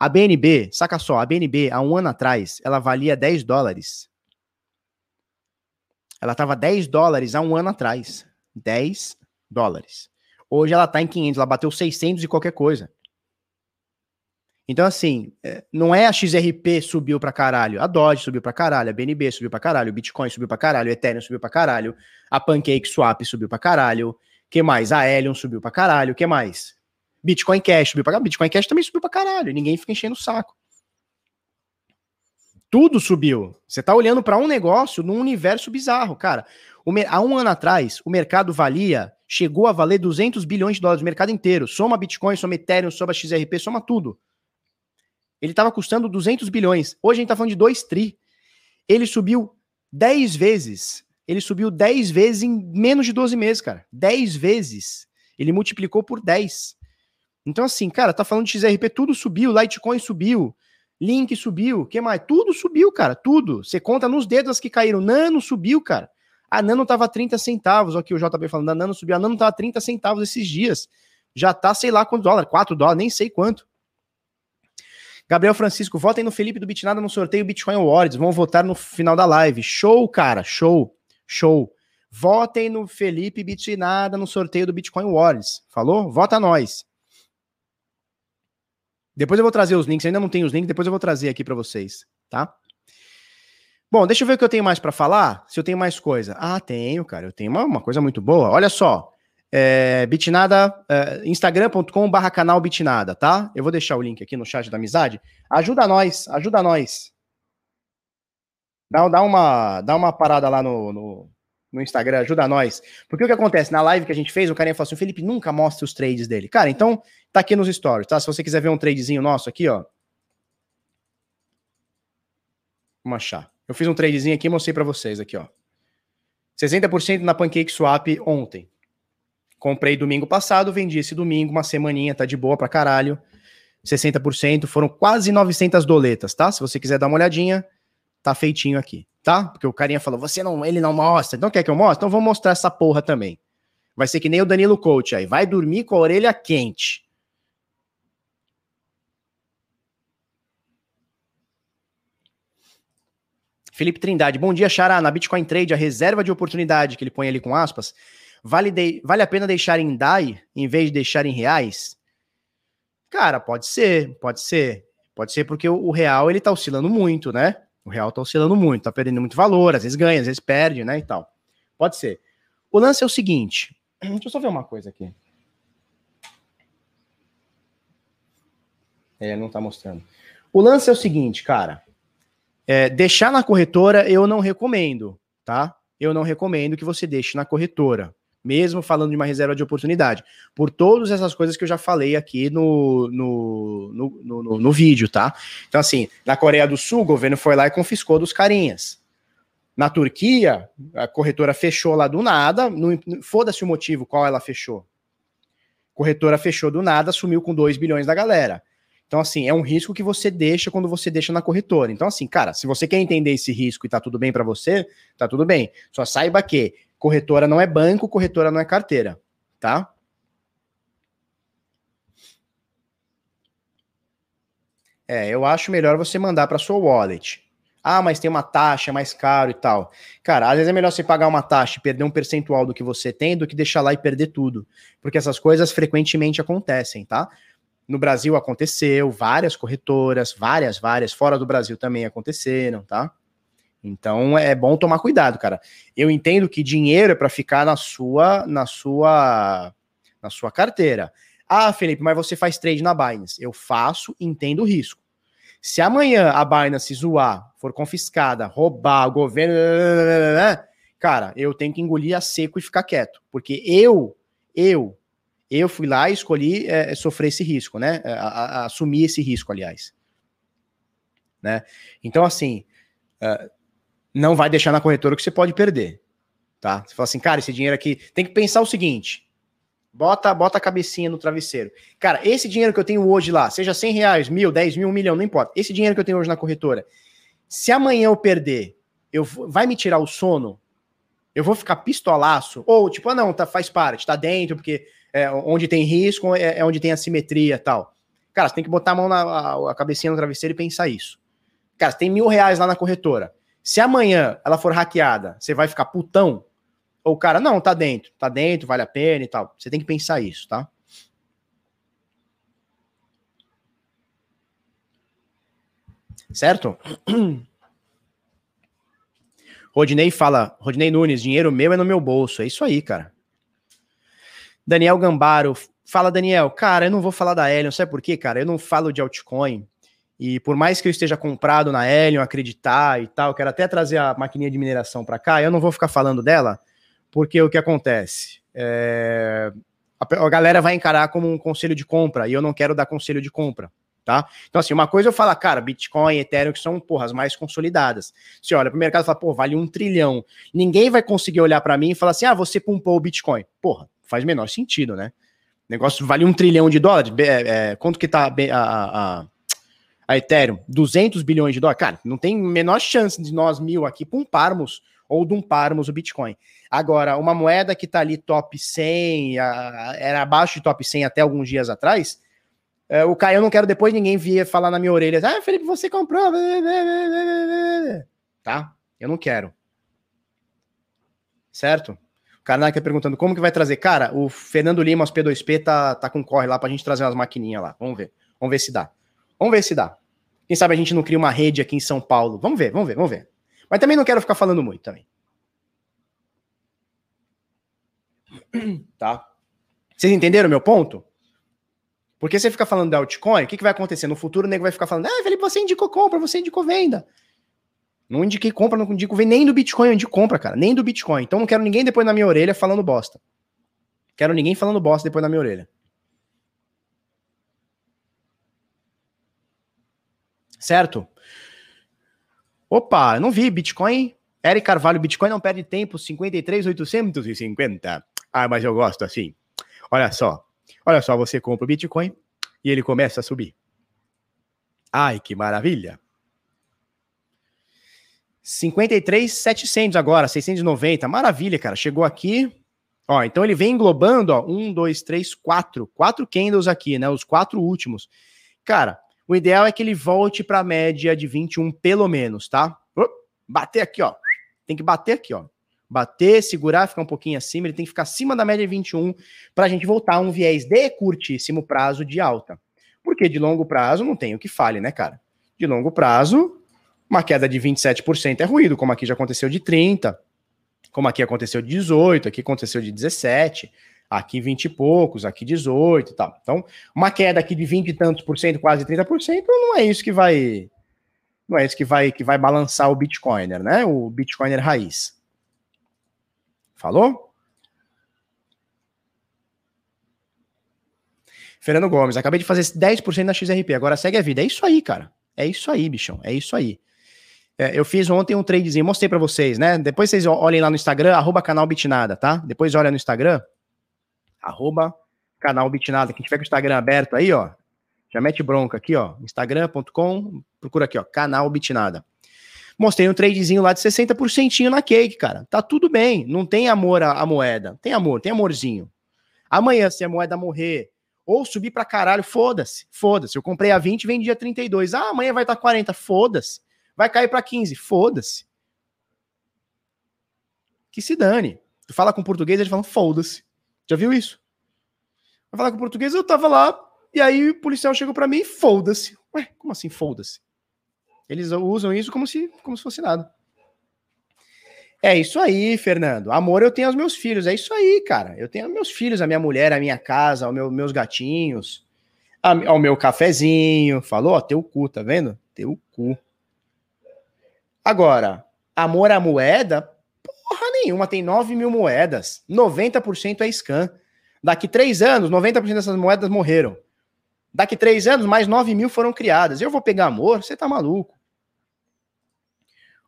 A BNB, saca só, a BNB, há um ano atrás, ela valia 10 dólares. Ela tava 10 dólares há um ano atrás. 10 dólares. Hoje ela tá em 500, ela bateu 600 e qualquer coisa. Então, assim, é, não é a XRP subiu pra caralho, a Dodge subiu pra caralho, a BNB subiu pra caralho, o Bitcoin subiu pra caralho, o Ethereum subiu pra caralho, a Pancake Swap subiu pra caralho, que mais? A Helium subiu pra caralho, que mais? Bitcoin Cash subiu pra caralho, Bitcoin Cash também subiu pra caralho, ninguém fica enchendo o saco. Tudo subiu. Você tá olhando para um negócio num universo bizarro, cara. há um ano atrás, o mercado valia, chegou a valer 200 bilhões de dólares, o mercado inteiro. Soma Bitcoin, soma Ethereum, soma XRP, soma tudo. Ele estava custando 200 bilhões. Hoje a gente está falando de 2 tri. Ele subiu 10 vezes. Ele subiu 10 vezes em menos de 12 meses, cara. 10 vezes. Ele multiplicou por 10. Então, assim, cara, tá falando de XRP, tudo subiu, Litecoin subiu, Link subiu, que mais? Tudo subiu, cara, tudo. Você conta nos dedos as que caíram. Nano subiu, cara. A Nano tava 30 centavos, aqui o JB falando, a Nano subiu, a Nano tava 30 centavos esses dias. Já tá, sei lá quantos dólares, 4 dólares, nem sei quanto. Gabriel Francisco, votem no Felipe do Bitnada no sorteio Bitcoin Awards. Vão votar no final da live. Show, cara. Show. Show. Votem no Felipe Bitnada no sorteio do Bitcoin Awards. Falou? Vota nós. Depois eu vou trazer os links. Ainda não tenho os links, depois eu vou trazer aqui para vocês, tá? Bom, deixa eu ver o que eu tenho mais para falar. Se eu tenho mais coisa. Ah, tenho, cara. Eu tenho uma, uma coisa muito boa. Olha só. É, bitnada, é, instagram.com barra canal Bitnada, tá? Eu vou deixar o link aqui no chat da amizade. Ajuda nós, ajuda nós. Dá, dá, uma, dá uma parada lá no, no, no, Instagram, ajuda nós. Porque o que acontece? Na live que a gente fez, o carinha falou assim: o Felipe nunca mostra os trades dele. Cara, então tá aqui nos stories, tá? Se você quiser ver um tradezinho nosso aqui, ó. Vamos achar. Eu fiz um tradezinho aqui e mostrei para vocês aqui, ó. 60% na Pancake Swap ontem. Comprei domingo passado, vendi esse domingo, uma semaninha, tá de boa pra caralho. 60%, foram quase 900 doletas, tá? Se você quiser dar uma olhadinha, tá feitinho aqui, tá? Porque o carinha falou, você não, ele não mostra, então quer que eu mostre? Então vou mostrar essa porra também. Vai ser que nem o Danilo Coach aí, vai dormir com a orelha quente. Felipe Trindade, bom dia, Xará. Na Bitcoin Trade, a reserva de oportunidade que ele põe ali com aspas, Vale, de, vale a pena deixar em DAI em vez de deixar em reais? Cara, pode ser, pode ser. Pode ser porque o, o real ele tá oscilando muito, né? O real tá oscilando muito, tá perdendo muito valor, às vezes ganha, às vezes perde, né, e tal. Pode ser. O lance é o seguinte, deixa eu só ver uma coisa aqui. É, não tá mostrando. O lance é o seguinte, cara. É, deixar na corretora eu não recomendo, tá? Eu não recomendo que você deixe na corretora mesmo falando de uma reserva de oportunidade, por todas essas coisas que eu já falei aqui no, no, no, no, no vídeo, tá? Então, assim, na Coreia do Sul, o governo foi lá e confiscou dos carinhas. Na Turquia, a corretora fechou lá do nada, foda-se o motivo qual ela fechou. Corretora fechou do nada, sumiu com 2 bilhões da galera. Então, assim, é um risco que você deixa quando você deixa na corretora. Então, assim, cara, se você quer entender esse risco e tá tudo bem para você, tá tudo bem. Só saiba que Corretora não é banco, corretora não é carteira, tá? É, eu acho melhor você mandar para sua wallet. Ah, mas tem uma taxa, é mais caro e tal. Cara, às vezes é melhor você pagar uma taxa e perder um percentual do que você tem do que deixar lá e perder tudo. Porque essas coisas frequentemente acontecem, tá? No Brasil aconteceu, várias corretoras, várias, várias, fora do Brasil também aconteceram, tá? Então é bom tomar cuidado, cara. Eu entendo que dinheiro é para ficar na sua, na sua, na sua carteira. Ah, Felipe, mas você faz trade na Binance. Eu faço, entendo o risco. Se amanhã a Binance zoar, for confiscada, roubar o governo, cara, eu tenho que engolir a seco e ficar quieto, porque eu, eu, eu fui lá e escolhi é, sofrer esse risco, né? A, a, a, assumir esse risco, aliás. Né? Então, assim, uh, não vai deixar na corretora que você pode perder, tá? Você fala assim, cara, esse dinheiro aqui, tem que pensar o seguinte, Bota, bota a cabecinha no travesseiro. Cara, esse dinheiro que eu tenho hoje lá, seja 100 reais, mil, 10 mil, um milhão, não importa. Esse dinheiro que eu tenho hoje na corretora, se amanhã eu perder, eu, vai me tirar o sono? Eu vou ficar pistolaço? Ou, tipo, ah, não, tá, faz parte, tá dentro, porque é, onde tem risco é, é onde tem assimetria tal. Cara, você tem que botar a mão na a, a cabecinha no travesseiro e pensar isso. Cara, você tem mil reais lá na corretora. Se amanhã ela for hackeada, você vai ficar putão? Ou o cara, não, tá dentro, tá dentro, vale a pena e tal. Você tem que pensar isso, tá? Certo? Rodinei fala, Rodinei Nunes, dinheiro meu é no meu bolso. É isso aí, cara. Daniel Gambaro, fala Daniel, cara, eu não vou falar da Helion, sabe por quê, cara? Eu não falo de altcoin. E por mais que eu esteja comprado na Helion, acreditar e tal, quero até trazer a maquininha de mineração para cá, eu não vou ficar falando dela, porque o que acontece? É, a, a, galera vai encarar como um conselho de compra e eu não quero dar conselho de compra, tá? Então, assim, uma coisa eu falo, cara, Bitcoin, Ethereum, que são, porra, as mais consolidadas. Você olha para o mercado e fala, pô, vale um trilhão. Ninguém vai conseguir olhar para mim e falar assim, ah, você pumpou o Bitcoin. Porra, faz menor sentido, né? O negócio vale um trilhão de dólares. É, é, quanto que tá a, a, a Ethereum? 200 bilhões de dólares? Cara, não tem menor chance de nós mil aqui pumparmos ou dumparmos o Bitcoin. Agora, uma moeda que está ali top 100, a, era abaixo de top 100 até alguns dias atrás, é, o Caio, eu não quero depois ninguém vir falar na minha orelha, ah, Felipe, você comprou, tá? Eu não quero. Certo? Karnak perguntando como que vai trazer. Cara, o Fernando Lima, os P2P, tá, tá com corre lá pra gente trazer umas maquininhas lá. Vamos ver. Vamos ver se dá. Vamos ver se dá. Quem sabe a gente não cria uma rede aqui em São Paulo. Vamos ver, vamos ver, vamos ver. Mas também não quero ficar falando muito também. Tá? Vocês entenderam o meu ponto? Porque você fica falando da altcoin, o que, que vai acontecer? No futuro o nego vai ficar falando, ah, Felipe, você indicou compra, você indicou venda. Não indiquei compra, não indico venda, nem do Bitcoin eu indico compra, cara, nem do Bitcoin. Então não quero ninguém depois na minha orelha falando bosta. Quero ninguém falando bosta depois na minha orelha. Certo? Opa, não vi, Bitcoin. Eric Carvalho, Bitcoin não perde tempo, 53,850. Ah, mas eu gosto assim. Olha só. Olha só, você compra o Bitcoin e ele começa a subir. Ai, que maravilha. 53,700 agora, 690. Maravilha, cara. Chegou aqui. Ó, então ele vem englobando, ó, um, dois, três, quatro, quatro candles aqui, né? Os quatro últimos. Cara, o ideal é que ele volte para a média de 21 pelo menos, tá? Bater aqui, ó. Tem que bater aqui, ó bater, segurar, ficar um pouquinho acima, ele tem que ficar acima da média de 21 para a gente voltar a um viés de curtíssimo prazo de alta. Porque de longo prazo não tem o que fale, né, cara? De longo prazo, uma queda de 27% é ruído, como aqui já aconteceu de 30, como aqui aconteceu de 18, aqui aconteceu de 17, aqui 20 e poucos, aqui 18 e tal. Então, uma queda aqui de 20 e tantos por cento, quase 30%, não é isso que vai não é isso que vai que vai balançar o Bitcoiner, né? O Bitcoiner raiz. Falou? Fernando Gomes, acabei de fazer 10% na XRP, agora segue a vida. É isso aí, cara. É isso aí, bichão. É isso aí. É, eu fiz ontem um tradezinho, mostrei para vocês, né? Depois vocês olhem lá no Instagram, arroba canal Bitnada, tá? Depois olha no Instagram, arroba canal Bitnada. Quem tiver com o Instagram aberto aí, ó, já mete bronca aqui, ó, instagram.com, procura aqui, ó, canal Bitnada. Mostrei um tradezinho lá de 60% na cake, cara. Tá tudo bem. Não tem amor à, moeda. Tem amor, tem amorzinho. Amanhã, se a moeda morrer ou subir pra caralho, foda-se. Foda-se. Eu comprei a 20 vendi a 32. Ah, amanhã vai estar tá 40. Foda-se. Vai cair para 15. Foda-se. Que se dane. Tu fala com português, eles falam foda-se. Já viu isso? Vai falar com português, eu tava lá, e aí o policial chegou para mim e foda-se. Ué, como assim foda-se? Eles usam isso como se, como se fosse nada. É isso aí, Fernando. Amor, eu tenho aos meus filhos. É isso aí, cara. Eu tenho meus filhos, a minha mulher, a minha casa, os meu, meus gatinhos, a, ao meu cafezinho. Falou? Ó, teu cu, tá vendo? Teu cu. Agora, amor à moeda? Porra nenhuma. Tem 9 mil moedas. 90% é scan. Daqui três anos, 90% dessas moedas morreram. Daqui três anos, mais 9 mil foram criadas. Eu vou pegar amor? Você tá maluco.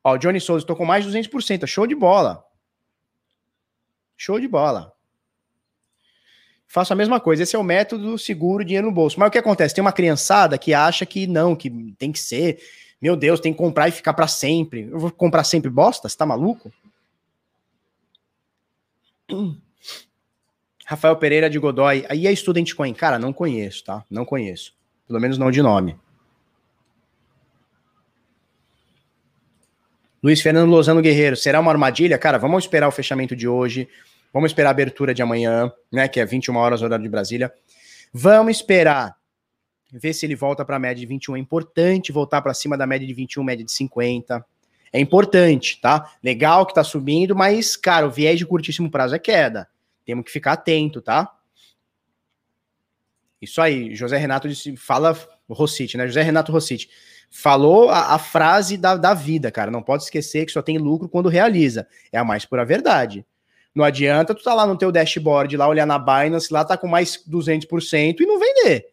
Ó, o Johnny Souza, estou com mais de 200%. Show de bola. Show de bola. Faço a mesma coisa. Esse é o método seguro, dinheiro no bolso. Mas o que acontece? Tem uma criançada que acha que não, que tem que ser. Meu Deus, tem que comprar e ficar para sempre. Eu vou comprar sempre bosta? Você tá maluco? Rafael Pereira de Godoy. Aí é Student Coin. Cara, não conheço, tá? Não conheço. Pelo menos não de nome. Luiz Fernando Lozano Guerreiro, será uma armadilha? Cara, vamos esperar o fechamento de hoje. Vamos esperar a abertura de amanhã, né? Que é 21 horas horário de Brasília. Vamos esperar ver se ele volta para a média de 21. É importante voltar para cima da média de 21, média de 50. É importante, tá? Legal que tá subindo, mas, cara, o viés de curtíssimo prazo é queda. Temos que ficar atento, tá? Isso aí, José Renato disse, fala Rossite, né? José Renato Rossite falou a, a frase da, da vida, cara. Não pode esquecer que só tem lucro quando realiza. É a mais pura verdade. Não adianta tu tá lá no teu dashboard, lá olhar na Binance, lá tá com mais 200% e não vender.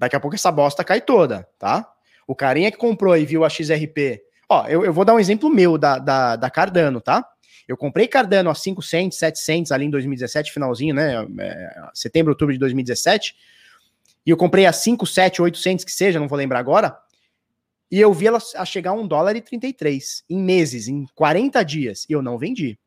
Daqui a pouco essa bosta cai toda, tá? O carinha que comprou e viu a XRP. Ó, eu, eu vou dar um exemplo meu da, da, da Cardano, tá? Eu comprei Cardano a 500, 700 ali em 2017, finalzinho, né? É, setembro, outubro de 2017. E eu comprei a 5, 7, 800 que seja, não vou lembrar agora. E eu vi ela a chegar a 1 dólar e 33 em meses, em 40 dias. E eu não vendi.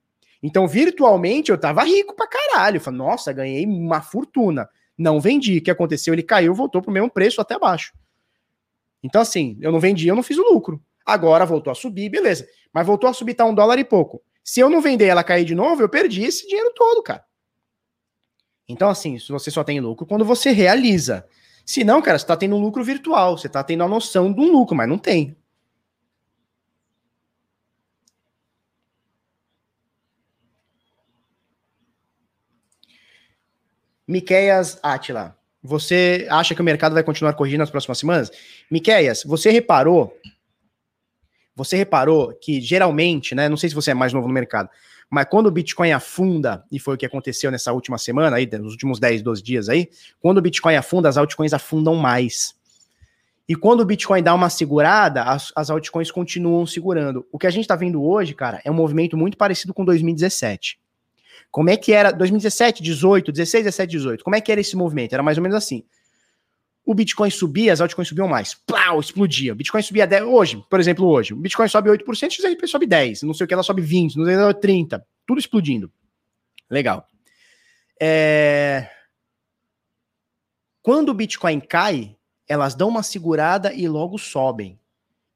Então, virtualmente, eu tava rico pra caralho. Eu falei, nossa, ganhei uma fortuna. Não vendi. O que aconteceu? Ele caiu, voltou pro mesmo preço até baixo. Então, assim, eu não vendi, eu não fiz o lucro. Agora voltou a subir, beleza. Mas voltou a subir, tá um dólar e pouco. Se eu não vender ela cair de novo, eu perdi esse dinheiro todo, cara. Então, assim, você só tem lucro quando você realiza. Se não, cara, você está tendo um lucro virtual, você está tendo a noção de um lucro, mas não tem. Miqueias Atila, você acha que o mercado vai continuar corrigindo nas próximas semanas? Miqueias, você reparou? Você reparou que geralmente, né? Não sei se você é mais novo no mercado, mas quando o Bitcoin afunda, e foi o que aconteceu nessa última semana, aí, nos últimos 10, 12 dias aí, quando o Bitcoin afunda, as altcoins afundam mais. E quando o Bitcoin dá uma segurada, as, as altcoins continuam segurando. O que a gente está vendo hoje, cara, é um movimento muito parecido com 2017. Como é que era 2017, 18, 16, 17, 18? Como é que era esse movimento? Era mais ou menos assim o Bitcoin subia, as altcoins subiam mais. Plau, explodia. O Bitcoin subia 10. Hoje, por exemplo, hoje, o Bitcoin sobe 8%, o XRP sobe 10%, não sei o que, ela sobe 20%, não sei o que, 30%. Tudo explodindo. Legal. É... Quando o Bitcoin cai, elas dão uma segurada e logo sobem.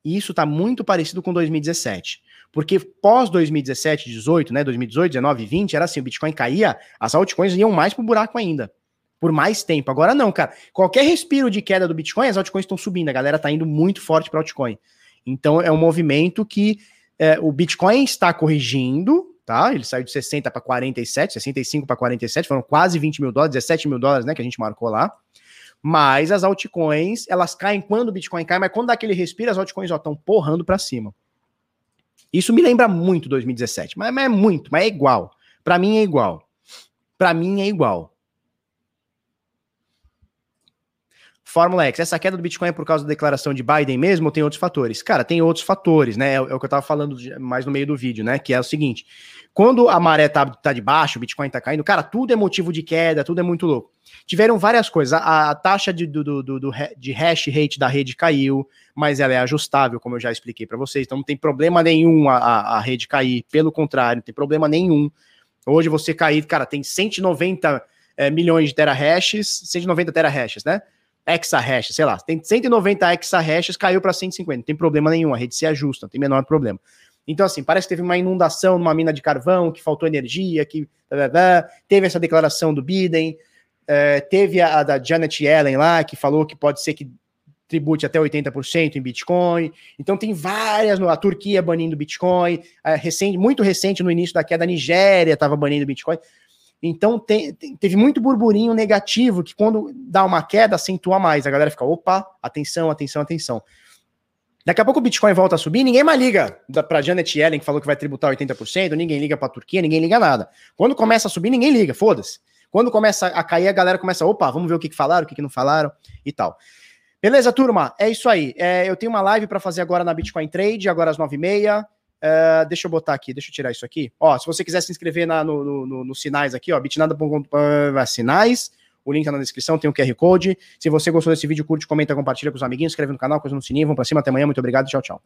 E isso está muito parecido com 2017. Porque pós 2017, 18, né, 2018, 19, 20, era assim, o Bitcoin caía, as altcoins iam mais pro buraco ainda por mais tempo. Agora não, cara. Qualquer respiro de queda do Bitcoin, as altcoins estão subindo. A galera tá indo muito forte para altcoin. Então é um movimento que é, o Bitcoin está corrigindo, tá? Ele saiu de 60 para 47, 65 para 47, foram quase 20 mil dólares, 17 mil dólares, né? Que a gente marcou lá. Mas as altcoins, elas caem quando o Bitcoin cai, mas quando dá aquele respiro, as altcoins estão porrando para cima. Isso me lembra muito 2017, mas, mas é muito, mas é igual. Para mim é igual. Para mim é igual. Fórmula X, essa queda do Bitcoin é por causa da declaração de Biden mesmo ou tem outros fatores? Cara, tem outros fatores, né? É, o é que eu tava falando mais no meio do vídeo, né? Que é o seguinte: quando a maré tá, tá de baixo, o Bitcoin tá caindo, cara, tudo é motivo de queda, tudo é muito louco. Tiveram várias coisas. A, a taxa de, do, do, do, de hash rate da rede caiu, mas ela é ajustável, como eu já expliquei para vocês. Então não tem problema nenhum a, a, a rede cair. Pelo contrário, não tem problema nenhum. Hoje você cair, cara, tem 190 é, milhões de terahashes, 190 terahashes, né? Exahash, sei lá, tem 190 exahashes, caiu para 150, não tem problema nenhum, a rede se ajusta, não tem menor problema. Então, assim, parece que teve uma inundação numa mina de carvão, que faltou energia, que teve essa declaração do Biden, é, teve a, da Janet Yellen lá, que falou que pode ser que tribute até 80% em Bitcoin. Então tem várias, a Turquia banindo Bitcoin, é, recente, muito recente no início da queda, a Nigéria estava banindo Bitcoin. Então tem, tem, teve muito burburinho negativo que quando dá uma queda acentua mais. A galera fica, opa, atenção, atenção, atenção. Daqui a pouco o Bitcoin volta a subir, ninguém mais liga para Janet Yellen que falou que vai tributar 80%, ninguém liga para a Turquia, ninguém liga nada. Quando começa a subir, ninguém liga, foda-se. Quando começa a cair, a galera começa, opa, vamos ver o que, que falaram, o que, que não falaram e tal. Beleza, turma? É isso aí. É, eu tenho uma live para fazer agora na Bitcoin Trade, agora às 9h30. Uh, deixa eu botar aqui, deixa eu tirar isso aqui. Ó, se você quiser se inscrever na, no, no, no, nos sinais aqui, ó, bitnada.com sinais. O link tá na descrição, tem o QR Code. Se você gostou desse vídeo, curte, comenta, compartilha com os amiguinhos, inscreve no canal, coisa no sininho. Vamos pra cima, até amanhã. Muito obrigado, tchau, tchau.